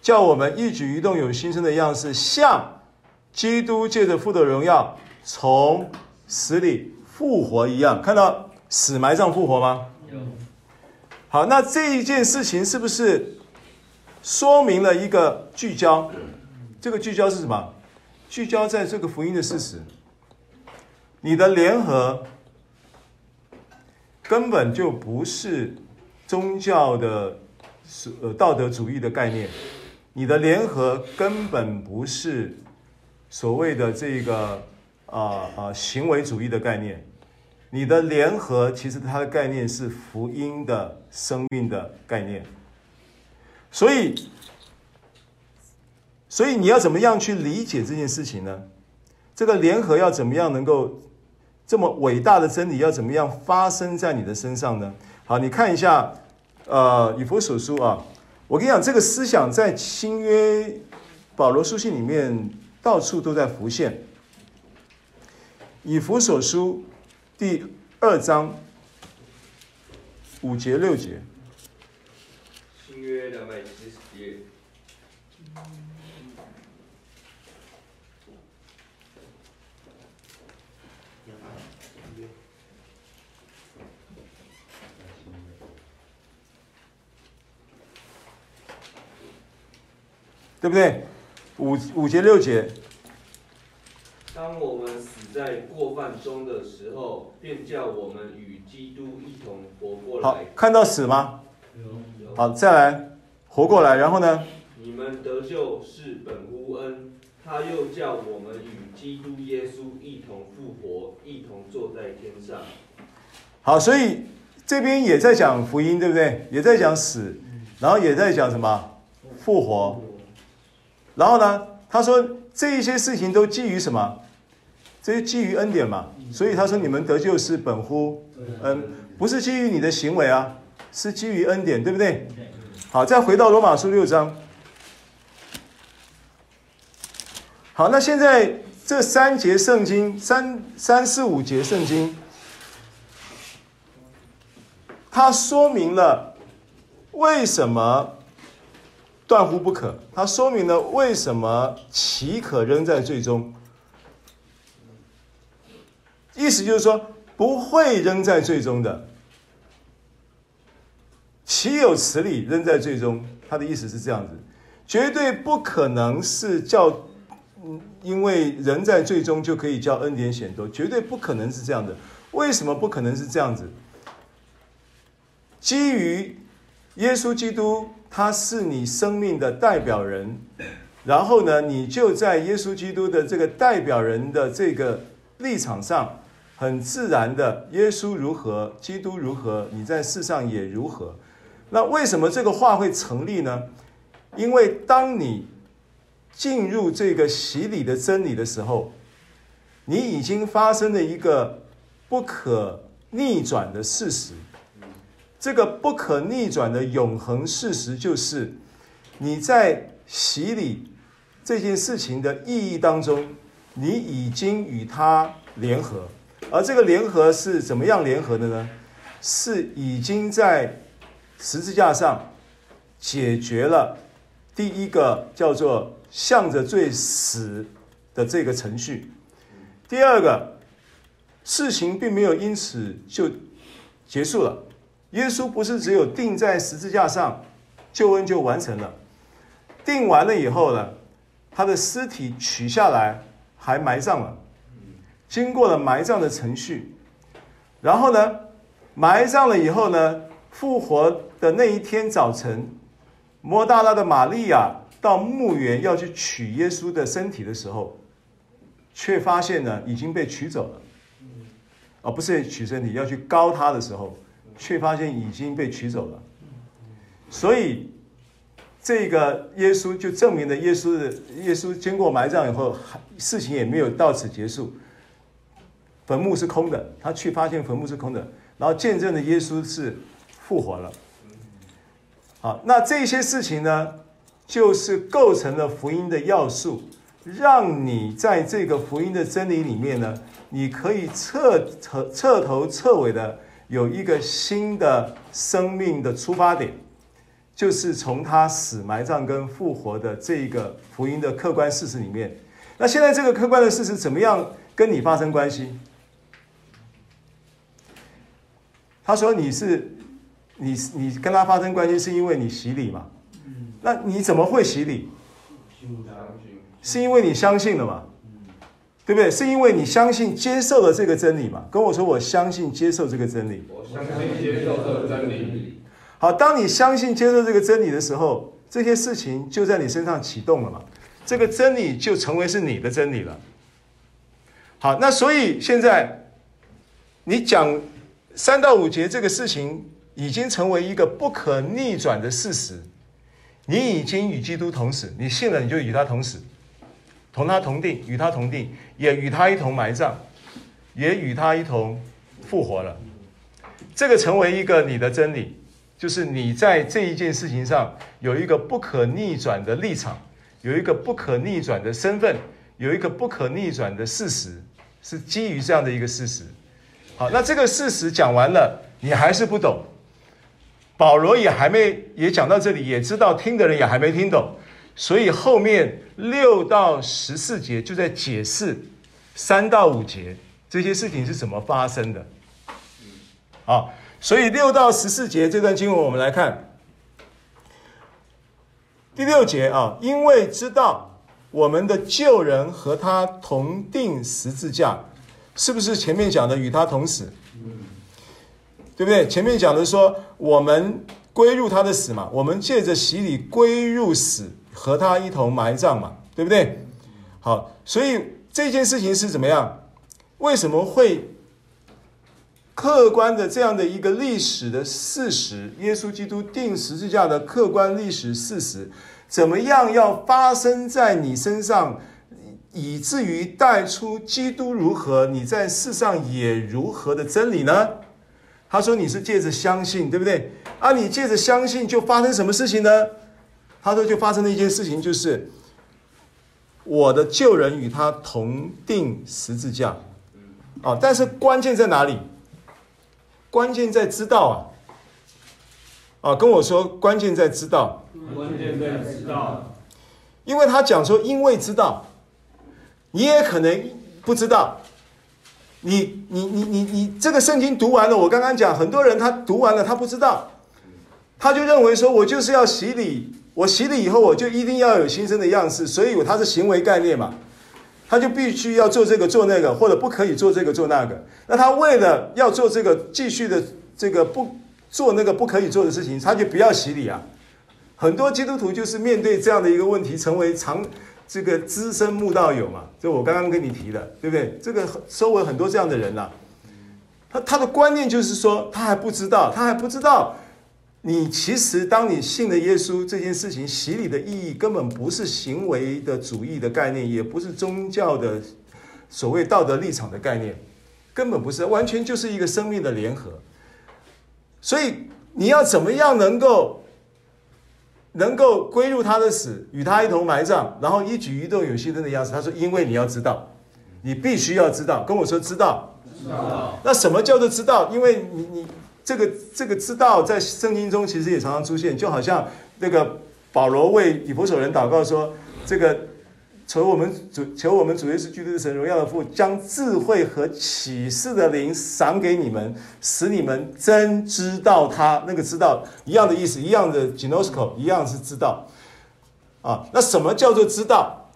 叫我们一举一动有新生的样式，像基督借着父的荣耀从死里复活一样。看到死埋葬复活吗？好，那这一件事情是不是说明了一个聚焦？这个聚焦是什么？聚焦在这个福音的事实。你的联合根本就不是宗教的呃道德主义的概念，你的联合根本不是所谓的这个啊啊、行为主义的概念，你的联合其实它的概念是福音的生命的概念，所以所以你要怎么样去理解这件事情呢？这个联合要怎么样能够？这么伟大的真理要怎么样发生在你的身上呢？好，你看一下，呃，以弗所书啊，我跟你讲，这个思想在新约保罗书信里面到处都在浮现。以弗所书第二章五节六节，新约两百七十页。对不对？五五节六节。当我们死在过犯中的时候，便叫我们与基督一同活过来。好，看到死吗？有。有。好，再来活过来，然后呢？你们得救是本乎恩，他又叫我们与基督耶稣一同复活，一同坐在天上。好，所以这边也在讲福音，对不对？也在讲死，然后也在讲什么？复活。然后呢，他说这一些事情都基于什么？这些基于恩典嘛。所以他说你们得救是本乎恩，不是基于你的行为啊，是基于恩典，对不对？好，再回到罗马书六章。好，那现在这三节圣经，三三四五节圣经，它说明了为什么。断乎不可，它说明了为什么岂可扔在最终？意思就是说不会扔在最终的，岂有此理扔在最终？他的意思是这样子，绝对不可能是叫，因为人在最终就可以叫恩典显多，绝对不可能是这样的。为什么不可能是这样子？基于耶稣基督。他是你生命的代表人，然后呢，你就在耶稣基督的这个代表人的这个立场上，很自然的，耶稣如何，基督如何，你在世上也如何。那为什么这个话会成立呢？因为当你进入这个洗礼的真理的时候，你已经发生了一个不可逆转的事实。这个不可逆转的永恒事实，就是你在洗礼这件事情的意义当中，你已经与他联合，而这个联合是怎么样联合的呢？是已经在十字架上解决了第一个叫做向着罪死的这个程序。第二个事情并没有因此就结束了。耶稣不是只有钉在十字架上，救恩就完成了。钉完了以后呢，他的尸体取下来，还埋葬了，经过了埋葬的程序。然后呢，埋葬了以后呢，复活的那一天早晨，抹大拉的玛利亚到墓园要去取耶稣的身体的时候，却发现呢已经被取走了。而不是取身体，要去膏他的时候。却发现已经被取走了，所以这个耶稣就证明了耶稣的耶稣经过埋葬以后，事情也没有到此结束，坟墓是空的，他去发现坟墓是空的，然后见证了耶稣是复活了。好，那这些事情呢，就是构成了福音的要素，让你在这个福音的真理里面呢，你可以彻彻彻头彻尾的。有一个新的生命的出发点，就是从他死、埋葬跟复活的这个福音的客观事实里面。那现在这个客观的事实怎么样跟你发生关系？他说你是你你跟他发生关系是因为你洗礼嘛？那你怎么会洗礼？是因为你相信了嘛？对不对？是因为你相信接受了这个真理嘛？跟我说，我相信接受这个真理。我相信接受这个真理。好，当你相信接受这个真理的时候，这些事情就在你身上启动了嘛？这个真理就成为是你的真理了。好，那所以现在你讲三到五节这个事情已经成为一个不可逆转的事实。你已经与基督同死，你信了你就与他同死。同他同定，与他同定，也与他一同埋葬，也与他一同复活了。这个成为一个你的真理，就是你在这一件事情上有一个不可逆转的立场，有一个不可逆转的身份，有一个不可逆转的事实，是基于这样的一个事实。好，那这个事实讲完了，你还是不懂。保罗也还没也讲到这里，也知道听的人也还没听懂。所以后面六到十四节就在解释三到五节这些事情是怎么发生的，啊，所以六到十四节这段经文我们来看第六节啊，因为知道我们的旧人和他同钉十字架，是不是前面讲的与他同死？对不对？前面讲的说我们归入他的死嘛，我们借着洗礼归入死。和他一同埋葬嘛，对不对？好，所以这件事情是怎么样？为什么会客观的这样的一个历史的事实？耶稣基督钉十字架的客观历史事实，怎么样要发生在你身上，以至于带出基督如何，你在世上也如何的真理呢？他说你是借着相信，对不对？啊，你借着相信就发生什么事情呢？他说：“就发生了一件事情，就是我的旧人与他同定十字架，啊！但是关键在哪里？关键在知道啊！啊，跟我说，关键在知道。关键在知道，因为他讲说，因为知道，你也可能不知道。你你你你你，这个圣经读完了，我刚刚讲，很多人他读完了，他不知道，他就认为说我就是要洗礼。”我洗礼以后，我就一定要有新生的样式，所以它是行为概念嘛，他就必须要做这个做那个，或者不可以做这个做那个。那他为了要做这个，继续的这个不做那个不可以做的事情，他就不要洗礼啊。很多基督徒就是面对这样的一个问题，成为长这个资深慕道友嘛，就我刚刚跟你提的，对不对？这个周围很多这样的人呐、他他的观念就是说，他还不知道，他还不知道。你其实，当你信了耶稣这件事情，洗礼的意义根本不是行为的主义的概念，也不是宗教的所谓道德立场的概念，根本不是，完全就是一个生命的联合。所以你要怎么样能够能够归入他的死，与他一同埋葬，然后一举一动有新生的样子？他说：“因为你要知道，你必须要知道。”跟我说知道，知道。那什么叫做知道？因为你你。这个这个知道在圣经中其实也常常出现，就好像那个保罗为以弗所人祷告说：“这个求我们主求我们主耶稣基督的神荣耀的父，将智慧和启示的灵赏给你们，使你们真知道他。”那个知道一样的意思，一样的 ginosko，一样是知道啊。那什么叫做知道？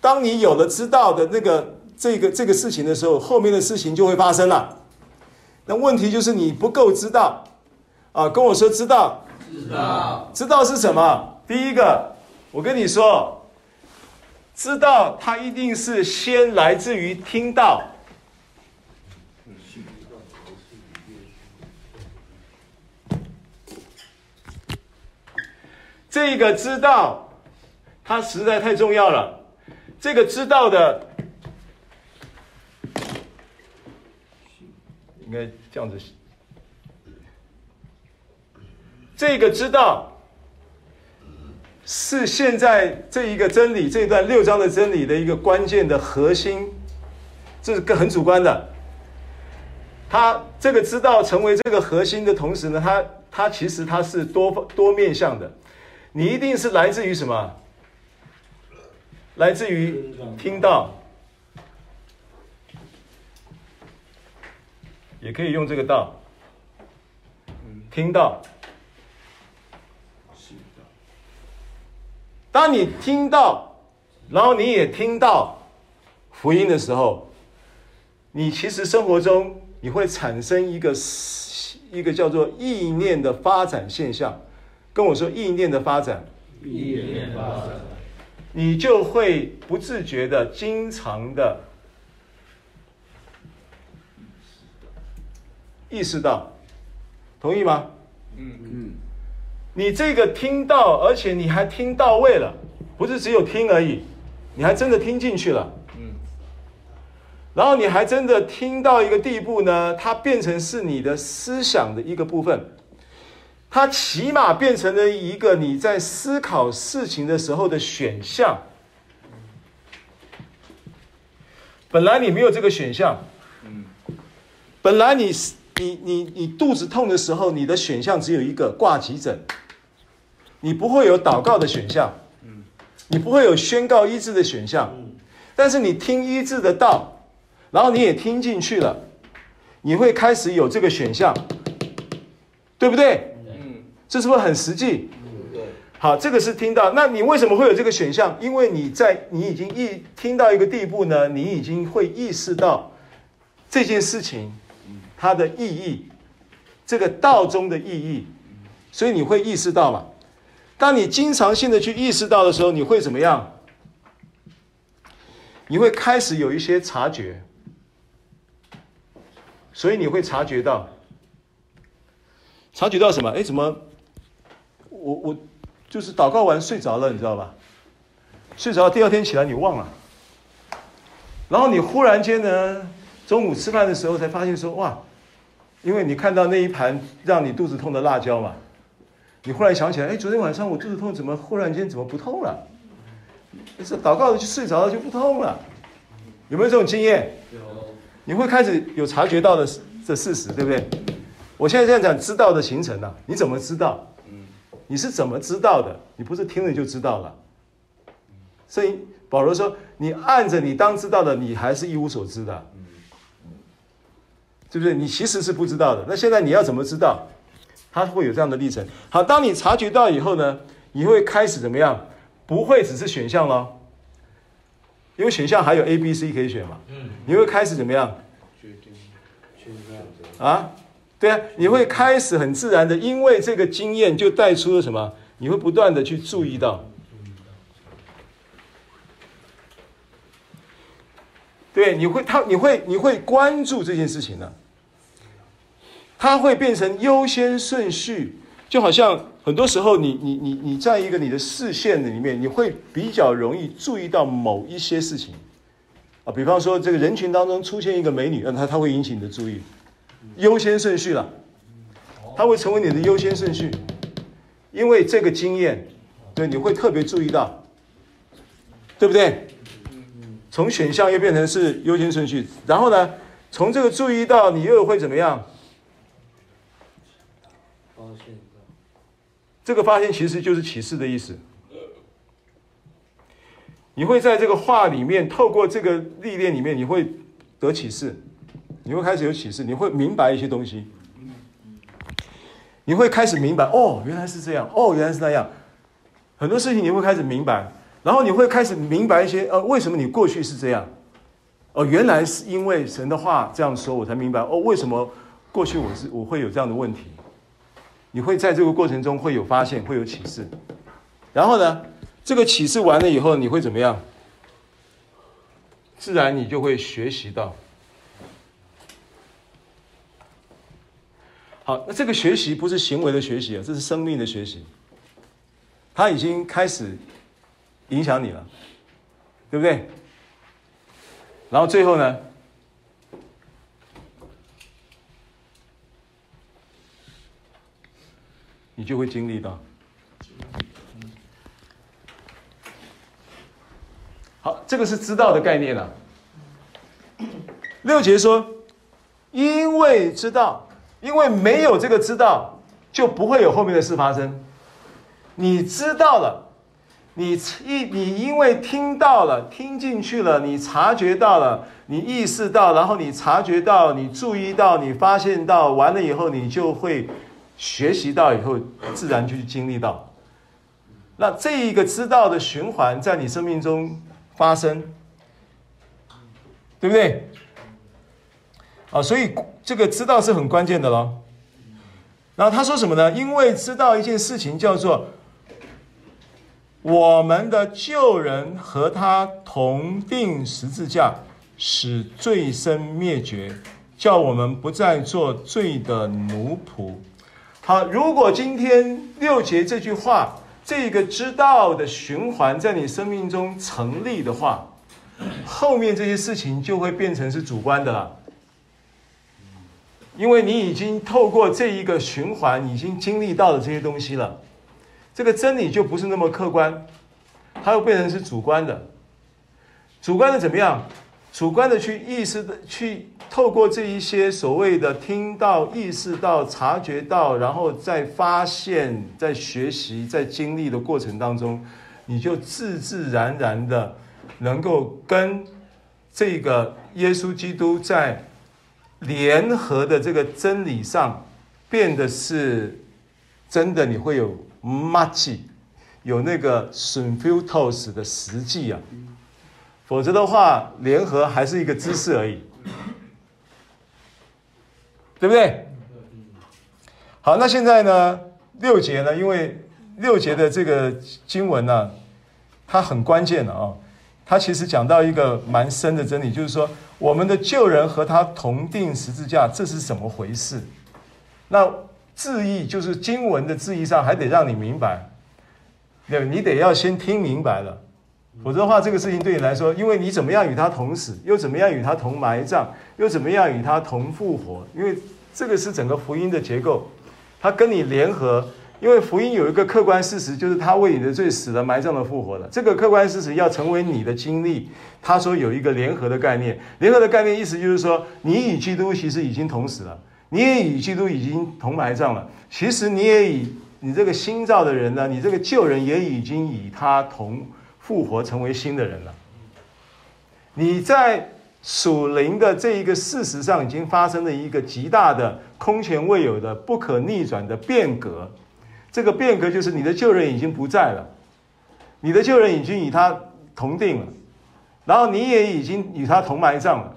当你有了知道的那个这个这个事情的时候，后面的事情就会发生了。那问题就是你不够知道，啊，跟我说知道，知道，知道是什么？第一个，我跟你说，知道它一定是先来自于听到。这个知道，它实在太重要了。这个知道的。应该这样子，这个知道是现在这一个真理，这一段六章的真理的一个关键的核心，这是个很主观的。它这个知道成为这个核心的同时呢，它它其实它是多多面向的。你一定是来自于什么？来自于听到，也可以用这个道，听到。当你听到，然后你也听到福音的时候，你其实生活中你会产生一个一个叫做意念的发展现象。跟我说意念的发展，意念发展，你就会不自觉的、经常的意识到，同意吗？嗯嗯。你这个听到，而且你还听到位了，不是只有听而已，你还真的听进去了。嗯。然后你还真的听到一个地步呢，它变成是你的思想的一个部分，它起码变成了一个你在思考事情的时候的选项。本来你没有这个选项。嗯。本来你你你你肚子痛的时候，你的选项只有一个，挂急诊。你不会有祷告的选项，你不会有宣告医治的选项，但是你听医治的道，然后你也听进去了，你会开始有这个选项，对不对？嗯，这是不是很实际？好，这个是听到。那你为什么会有这个选项？因为你在你已经意听到一个地步呢，你已经会意识到这件事情它的意义，这个道中的意义，所以你会意识到嘛。当你经常性的去意识到的时候，你会怎么样？你会开始有一些察觉，所以你会察觉到，察觉到什么？哎，怎么？我我就是祷告完睡着了，你知道吧？睡着了，第二天起来你忘了，然后你忽然间呢，中午吃饭的时候才发现说哇，因为你看到那一盘让你肚子痛的辣椒嘛。你忽然想起来，哎，昨天晚上我肚子痛，怎么忽然间怎么不痛了？是祷告的就睡着了就不痛了，有没有这种经验？有。你会开始有察觉到的这事实，对不对？我现在这样讲，知道的形成了，你怎么知道？你是怎么知道的？你不是听了就知道了。所以保罗说，你按着你当知道的，你还是一无所知的，对不对？你其实是不知道的。那现在你要怎么知道？它会有这样的历程。好，当你察觉到以后呢，你会开始怎么样？不会只是选项咯，因为选项还有 A、B、C 可以选嘛。嗯。你会开始怎么样？决定选项。啊，对啊，你会开始很自然的，因为这个经验就带出了什么？你会不断的去注意到。对，你会他，你会你会关注这件事情的。它会变成优先顺序，就好像很多时候你，你你你在一个你的视线里面，你会比较容易注意到某一些事情，啊，比方说这个人群当中出现一个美女，那它它会引起你的注意，优先顺序了，它会成为你的优先顺序，因为这个经验，对，你会特别注意到，对不对？从选项又变成是优先顺序，然后呢，从这个注意到你又会怎么样？这个发现其实就是启示的意思。你会在这个话里面，透过这个历练里面，你会得启示，你会开始有启示，你会明白一些东西。你会开始明白，哦，原来是这样，哦，原来是那样。很多事情你会开始明白，然后你会开始明白一些，呃，为什么你过去是这样？哦，原来是因为神的话这样说，我才明白，哦，为什么过去我是我会有这样的问题。你会在这个过程中会有发现，会有启示，然后呢，这个启示完了以后，你会怎么样？自然你就会学习到。好，那这个学习不是行为的学习啊，这是生命的学习。它已经开始影响你了，对不对？然后最后呢？你就会经历到。好，这个是知道的概念了。六节说，因为知道，因为没有这个知道，就不会有后面的事发生。你知道了，你一你因为听到了，听进去了，你察觉到了，你意识到，然后你察觉到，你注意到，你发现到，完了以后，你就会学习到以后，自然就去经历到。那这一个知道的循环在你生命中发生，对不对？啊，所以这个知道是很关键的咯。然后他说什么呢？因为知道一件事情叫做我们的旧人和他同钉十字架，使罪身灭绝，叫我们不再做罪的奴仆。好，如果今天六节这句话，这个知道的循环在你生命中成立的话，后面这些事情就会变成是主观的了。因为你已经透过这一个循环，已经经历到了这些东西了，这个真理就不是那么客观，它又变成是主观的。主观的怎么样？主观的去意识的去透过这一些所谓的听到、意识到、察觉到，然后再发现、在学习、在经历的过程当中，你就自自然然的能够跟这个耶稣基督在。联合的这个真理上，变得是真的，你会有 much 有那个 symphytos 的实际啊，否则的话，联合还是一个姿势而已，对不对？好，那现在呢，六节呢，因为六节的这个经文呢，它很关键的啊，它其实讲到一个蛮深的真理，就是说。我们的旧人和他同钉十字架，这是怎么回事？那字义就是经文的字义上，还得让你明白，对，你得要先听明白了，否则的话，这个事情对你来说，因为你怎么样与他同死，又怎么样与他同埋葬，又怎么样与他同复活？因为这个是整个福音的结构，他跟你联合。因为福音有一个客观事实，就是他为你的罪死了、埋葬了、复活了。这个客观事实要成为你的经历，他说有一个联合的概念。联合的概念意思就是说，你与基督其实已经同死了，你也与基督已经同埋葬了。其实你也与你这个新造的人呢，你这个旧人也已经与他同复活，成为新的人了。你在属灵的这一个事实上，已经发生了一个极大的、空前未有的、不可逆转的变革。这个变革就是你的旧人已经不在了，你的旧人已经与他同定了，然后你也已经与他同埋葬了。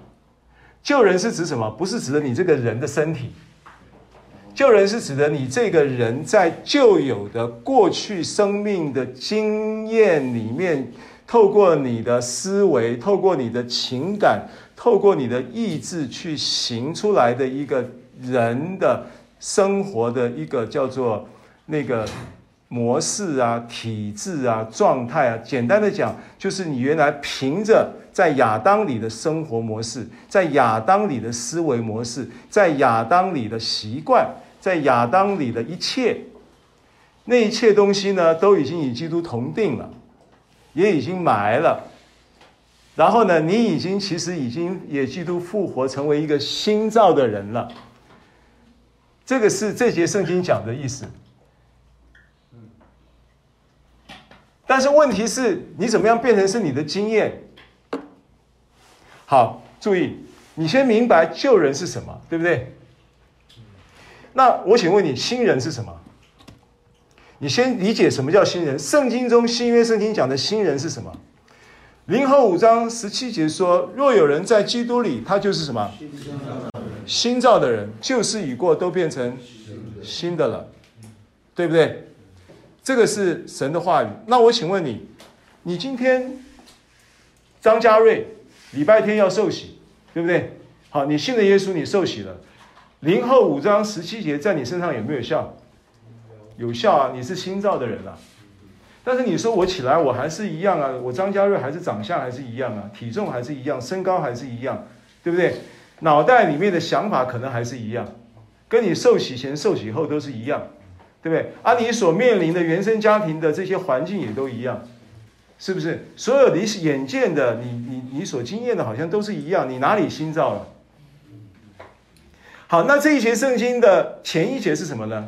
旧人是指什么？不是指的你这个人的身体，旧人是指的你这个人在旧有的过去生命的经验里面，透过你的思维，透过你的情感，透过你的意志去行出来的一个人的生活的一个叫做。那个模式啊、体质啊、状态啊，简单的讲，就是你原来凭着在亚当里的生活模式，在亚当里的思维模式，在亚当里的习惯，在亚当里的一切，那一切东西呢，都已经与基督同定了，也已经埋了。然后呢，你已经其实已经也基督复活，成为一个新造的人了。这个是这节圣经讲的意思。但是问题是，你怎么样变成是你的经验？好，注意，你先明白旧人是什么，对不对？那我请问你，新人是什么？你先理解什么叫新人。圣经中新约圣经讲的新人是什么？林后五章十七节说：若有人在基督里，他就是什么？新造的人，旧事已过，都变成新的了，对不对？这个是神的话语。那我请问你，你今天张家瑞礼拜天要受洗，对不对？好，你信了耶稣，你受洗了。零后五章十七节在你身上有没有效？有效啊，你是新造的人了啊。但是你说我起来我还是一样啊，我张家瑞还是长相还是一样啊，体重还是一样，身高还是一样，对不对？脑袋里面的想法可能还是一样，跟你受洗前、受洗后都是一样。对不对？而、啊、你所面临的原生家庭的这些环境也都一样，是不是？所有你眼见的，你你你所经验的，好像都是一样。你哪里新造了？好，那这一节圣经的前一节是什么呢？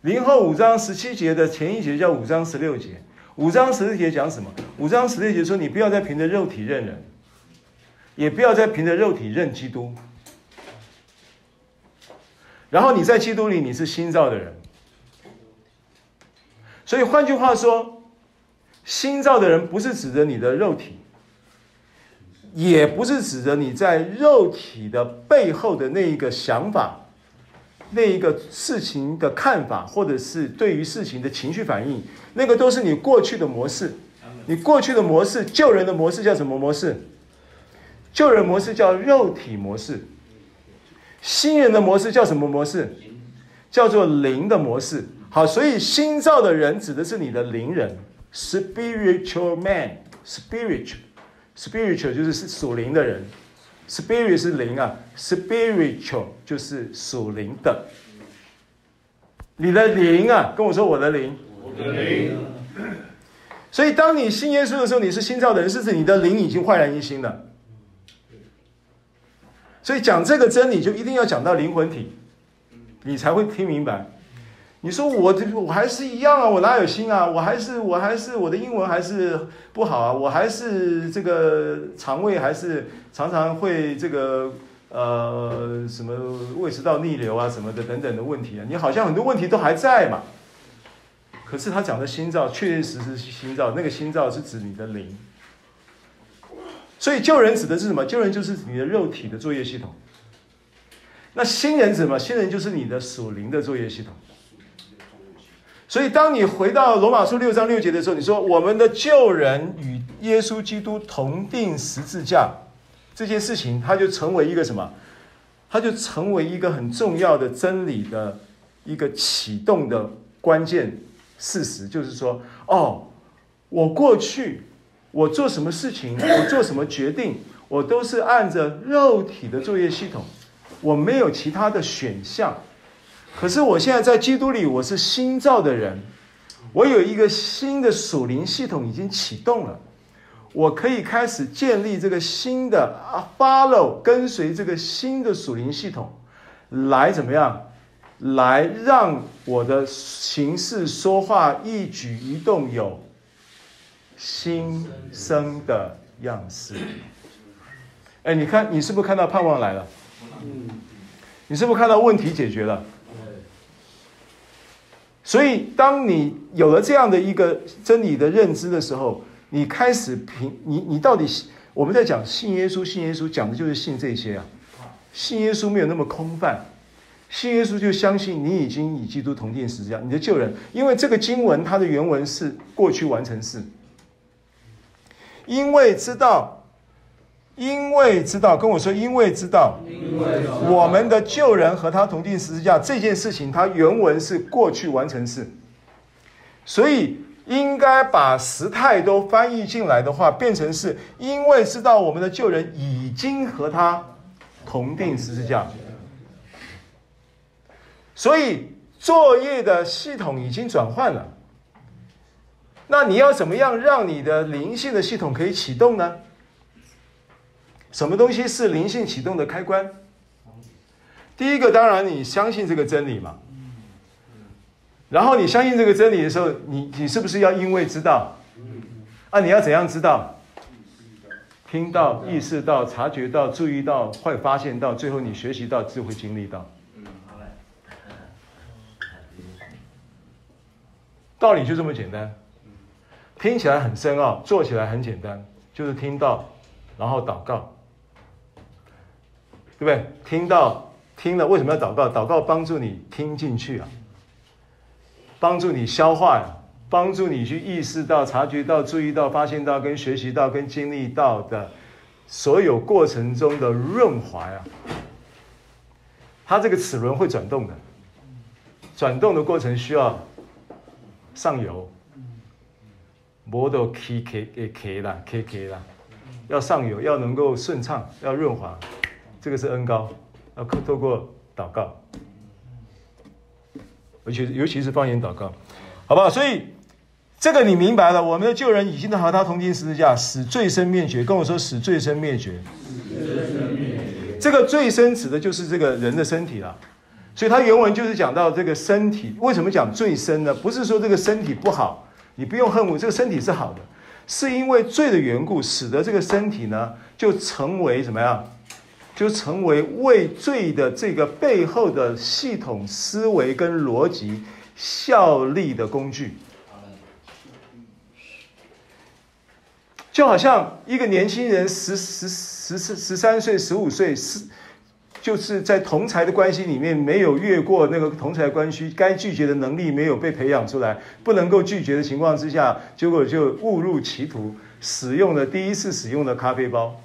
林后五章十七节的前一节叫五章十六节。五章十六节讲什么？五章十六节说：“你不要再凭着肉体认人，也不要再凭着肉体认基督。然后你在基督里，你是新造的人。所以换句话说，新造的人不是指着你的肉体，也不是指着你在肉体的背后的那一个想法。”那一个事情的看法，或者是对于事情的情绪反应，那个都是你过去的模式。你过去的模式，旧人的模式叫什么模式？旧人模式叫肉体模式。新人的模式叫什么模式？叫做灵的模式。好，所以新造的人指的是你的灵人，spiritual man，spiritual，spiritual 就是是属灵的人。Spirit 是灵啊，spiritual 就是属灵的。你的灵啊，跟我说我的灵，我的灵。所以当你信耶稣的时候，你是新造的人，是指你的灵已经焕然一新了。所以讲这个真理，就一定要讲到灵魂体，你才会听明白。你说我这我还是一样啊，我哪有心啊？我还是我还是我的英文还是不好啊，我还是这个肠胃还是常常会这个呃什么胃食道逆流啊什么的等等的问题啊，你好像很多问题都还在嘛。可是他讲的心造确确实实是心造，那个心造是指你的灵。所以旧人指的是什么？旧人就是你的肉体的作业系统。那新人指什么？新人就是你的属灵的作业系统。所以，当你回到罗马书六章六节的时候，你说我们的旧人与耶稣基督同钉十字架这件事情，它就成为一个什么？它就成为一个很重要的真理的一个启动的关键事实，就是说，哦，我过去我做什么事情，我做什么决定，我都是按着肉体的作业系统，我没有其他的选项。可是我现在在基督里，我是新造的人，我有一个新的属灵系统已经启动了，我可以开始建立这个新的啊，follow 跟随这个新的属灵系统，来怎么样？来让我的行事说话一举一动有新生的样式。哎，你看，你是不是看到盼望来了？你是不是看到问题解决了？所以，当你有了这样的一个真理的认知的时候，你开始凭你，你到底我们在讲信耶稣，信耶稣讲的就是信这些啊。信耶稣没有那么空泛，信耶稣就相信你已经与基督同定十字架，你的旧人。因为这个经文它的原文是过去完成式，因为知道。因为知道，跟我说，因为知道，我们的旧人和他同钉十字架这件事情，它原文是过去完成式，所以应该把时态都翻译进来的话，变成是因为知道我们的旧人已经和他同定十字架，所以作业的系统已经转换了。那你要怎么样让你的灵性的系统可以启动呢？什么东西是灵性启动的开关？第一个，当然你相信这个真理嘛。然后你相信这个真理的时候，你你是不是要因为知道？啊，你要怎样知道？听到、意识到、察觉到、注意到、会发现到，最后你学习到，就会经历到。道理就这么简单，听起来很深奥，做起来很简单，就是听到，然后祷告。对不对？听到听了，为什么要祷告？祷告帮助你听进去啊，帮助你消化呀，帮助你去意识到、察觉到、注意到、发现到、跟学习到、跟经历到的所有过程中的润滑呀。它这个齿轮会转动的，转动的过程需要上油，磨到 K K K K 啦，K K 啦，要上油，要能够顺畅，要润滑。这个是恩膏，要透过祷告，而且尤其是方言祷告，好不好？所以这个你明白了，我们的旧人已经和他同钉十字架，使罪身灭绝。跟我说，使罪身灭绝。这个罪身指的就是这个人的身体了。所以他原文就是讲到这个身体，为什么讲罪身呢？不是说这个身体不好，你不用恨我，这个身体是好的，是因为罪的缘故，使得这个身体呢就成为什么样？就成为为罪的这个背后的系统思维跟逻辑效力的工具。就好像一个年轻人十十十十十三岁、十五岁是。就是在同侪的关系里面，没有越过那个同侪关系，该拒绝的能力没有被培养出来，不能够拒绝的情况之下，结果就误入歧途，使用了第一次使用的咖啡包，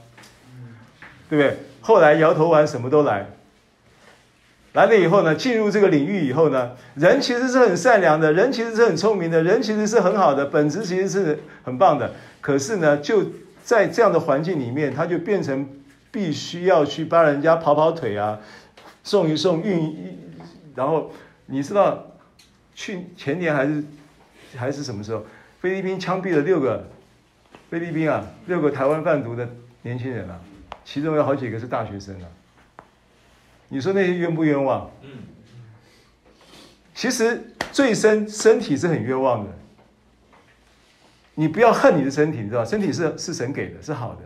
对不对？后来摇头丸什么都来，来了以后呢，进入这个领域以后呢，人其实是很善良的，人其实是很聪明的，人其实是很好的，本质其实是很棒的，可是呢，就在这样的环境里面，他就变成。必须要去帮人家跑跑腿啊，送一送运一，然后你知道，去前年还是还是什么时候，菲律宾枪毙了六个菲律宾啊，六个台湾贩毒的年轻人啊，其中有好几个是大学生啊。你说那些冤不冤枉？嗯。其实罪身身体是很冤枉的，你不要恨你的身体，你知道身体是是神给的，是好的。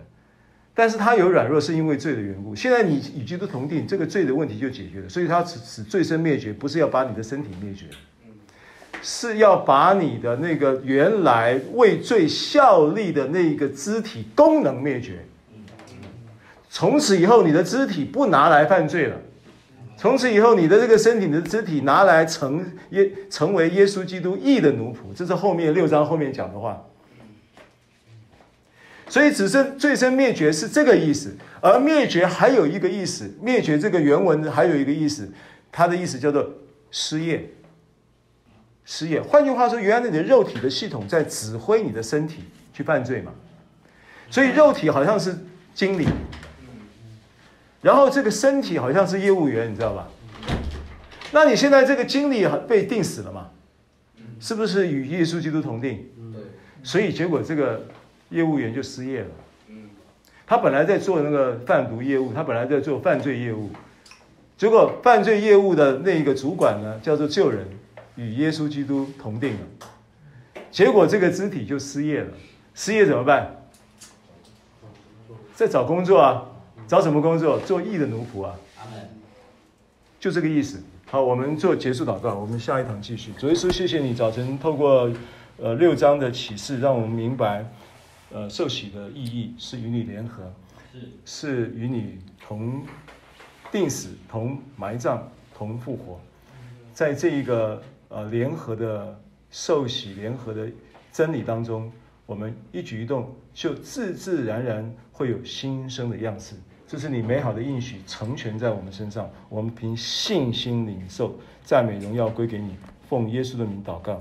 但是他有软弱，是因为罪的缘故。现在你与基督同定，这个罪的问题就解决了。所以他使使罪身灭绝，不是要把你的身体灭绝，是要把你的那个原来为罪效力的那个肢体功能灭绝。从此以后，你的肢体不拿来犯罪了。从此以后，你的这个身体你的肢体拿来成耶成为耶稣基督义的奴仆。这是后面六章后面讲的话。所以，只是罪身灭绝是这个意思，而灭绝还有一个意思，灭绝这个原文还有一个意思，它的意思叫做失业。失业，换句话说，原来你的肉体的系统在指挥你的身体去犯罪嘛。所以，肉体好像是经理，然后这个身体好像是业务员，你知道吧？那你现在这个经理被定死了嘛？是不是与耶稣基督同定？所以结果这个。业务员就失业了。他本来在做那个贩毒业务，他本来在做犯罪业务，结果犯罪业务的那一个主管呢，叫做救人，与耶稣基督同定了。结果这个肢体就失业了，失业怎么办？在找工作啊，找什么工作？做义的奴仆啊。就这个意思。好，我们做结束祷告，我们下一堂继续。主耶稣，谢谢你早晨透过呃六章的启示，让我们明白。呃，受洗的意义是与你联合，是是与你同定死、同埋葬、同复活，在这一个呃联合的受洗联合的真理当中，我们一举一动就自自然然会有新生的样式。这是你美好的应许成全在我们身上，我们凭信心领受，赞美荣耀归给你，奉耶稣的名祷告。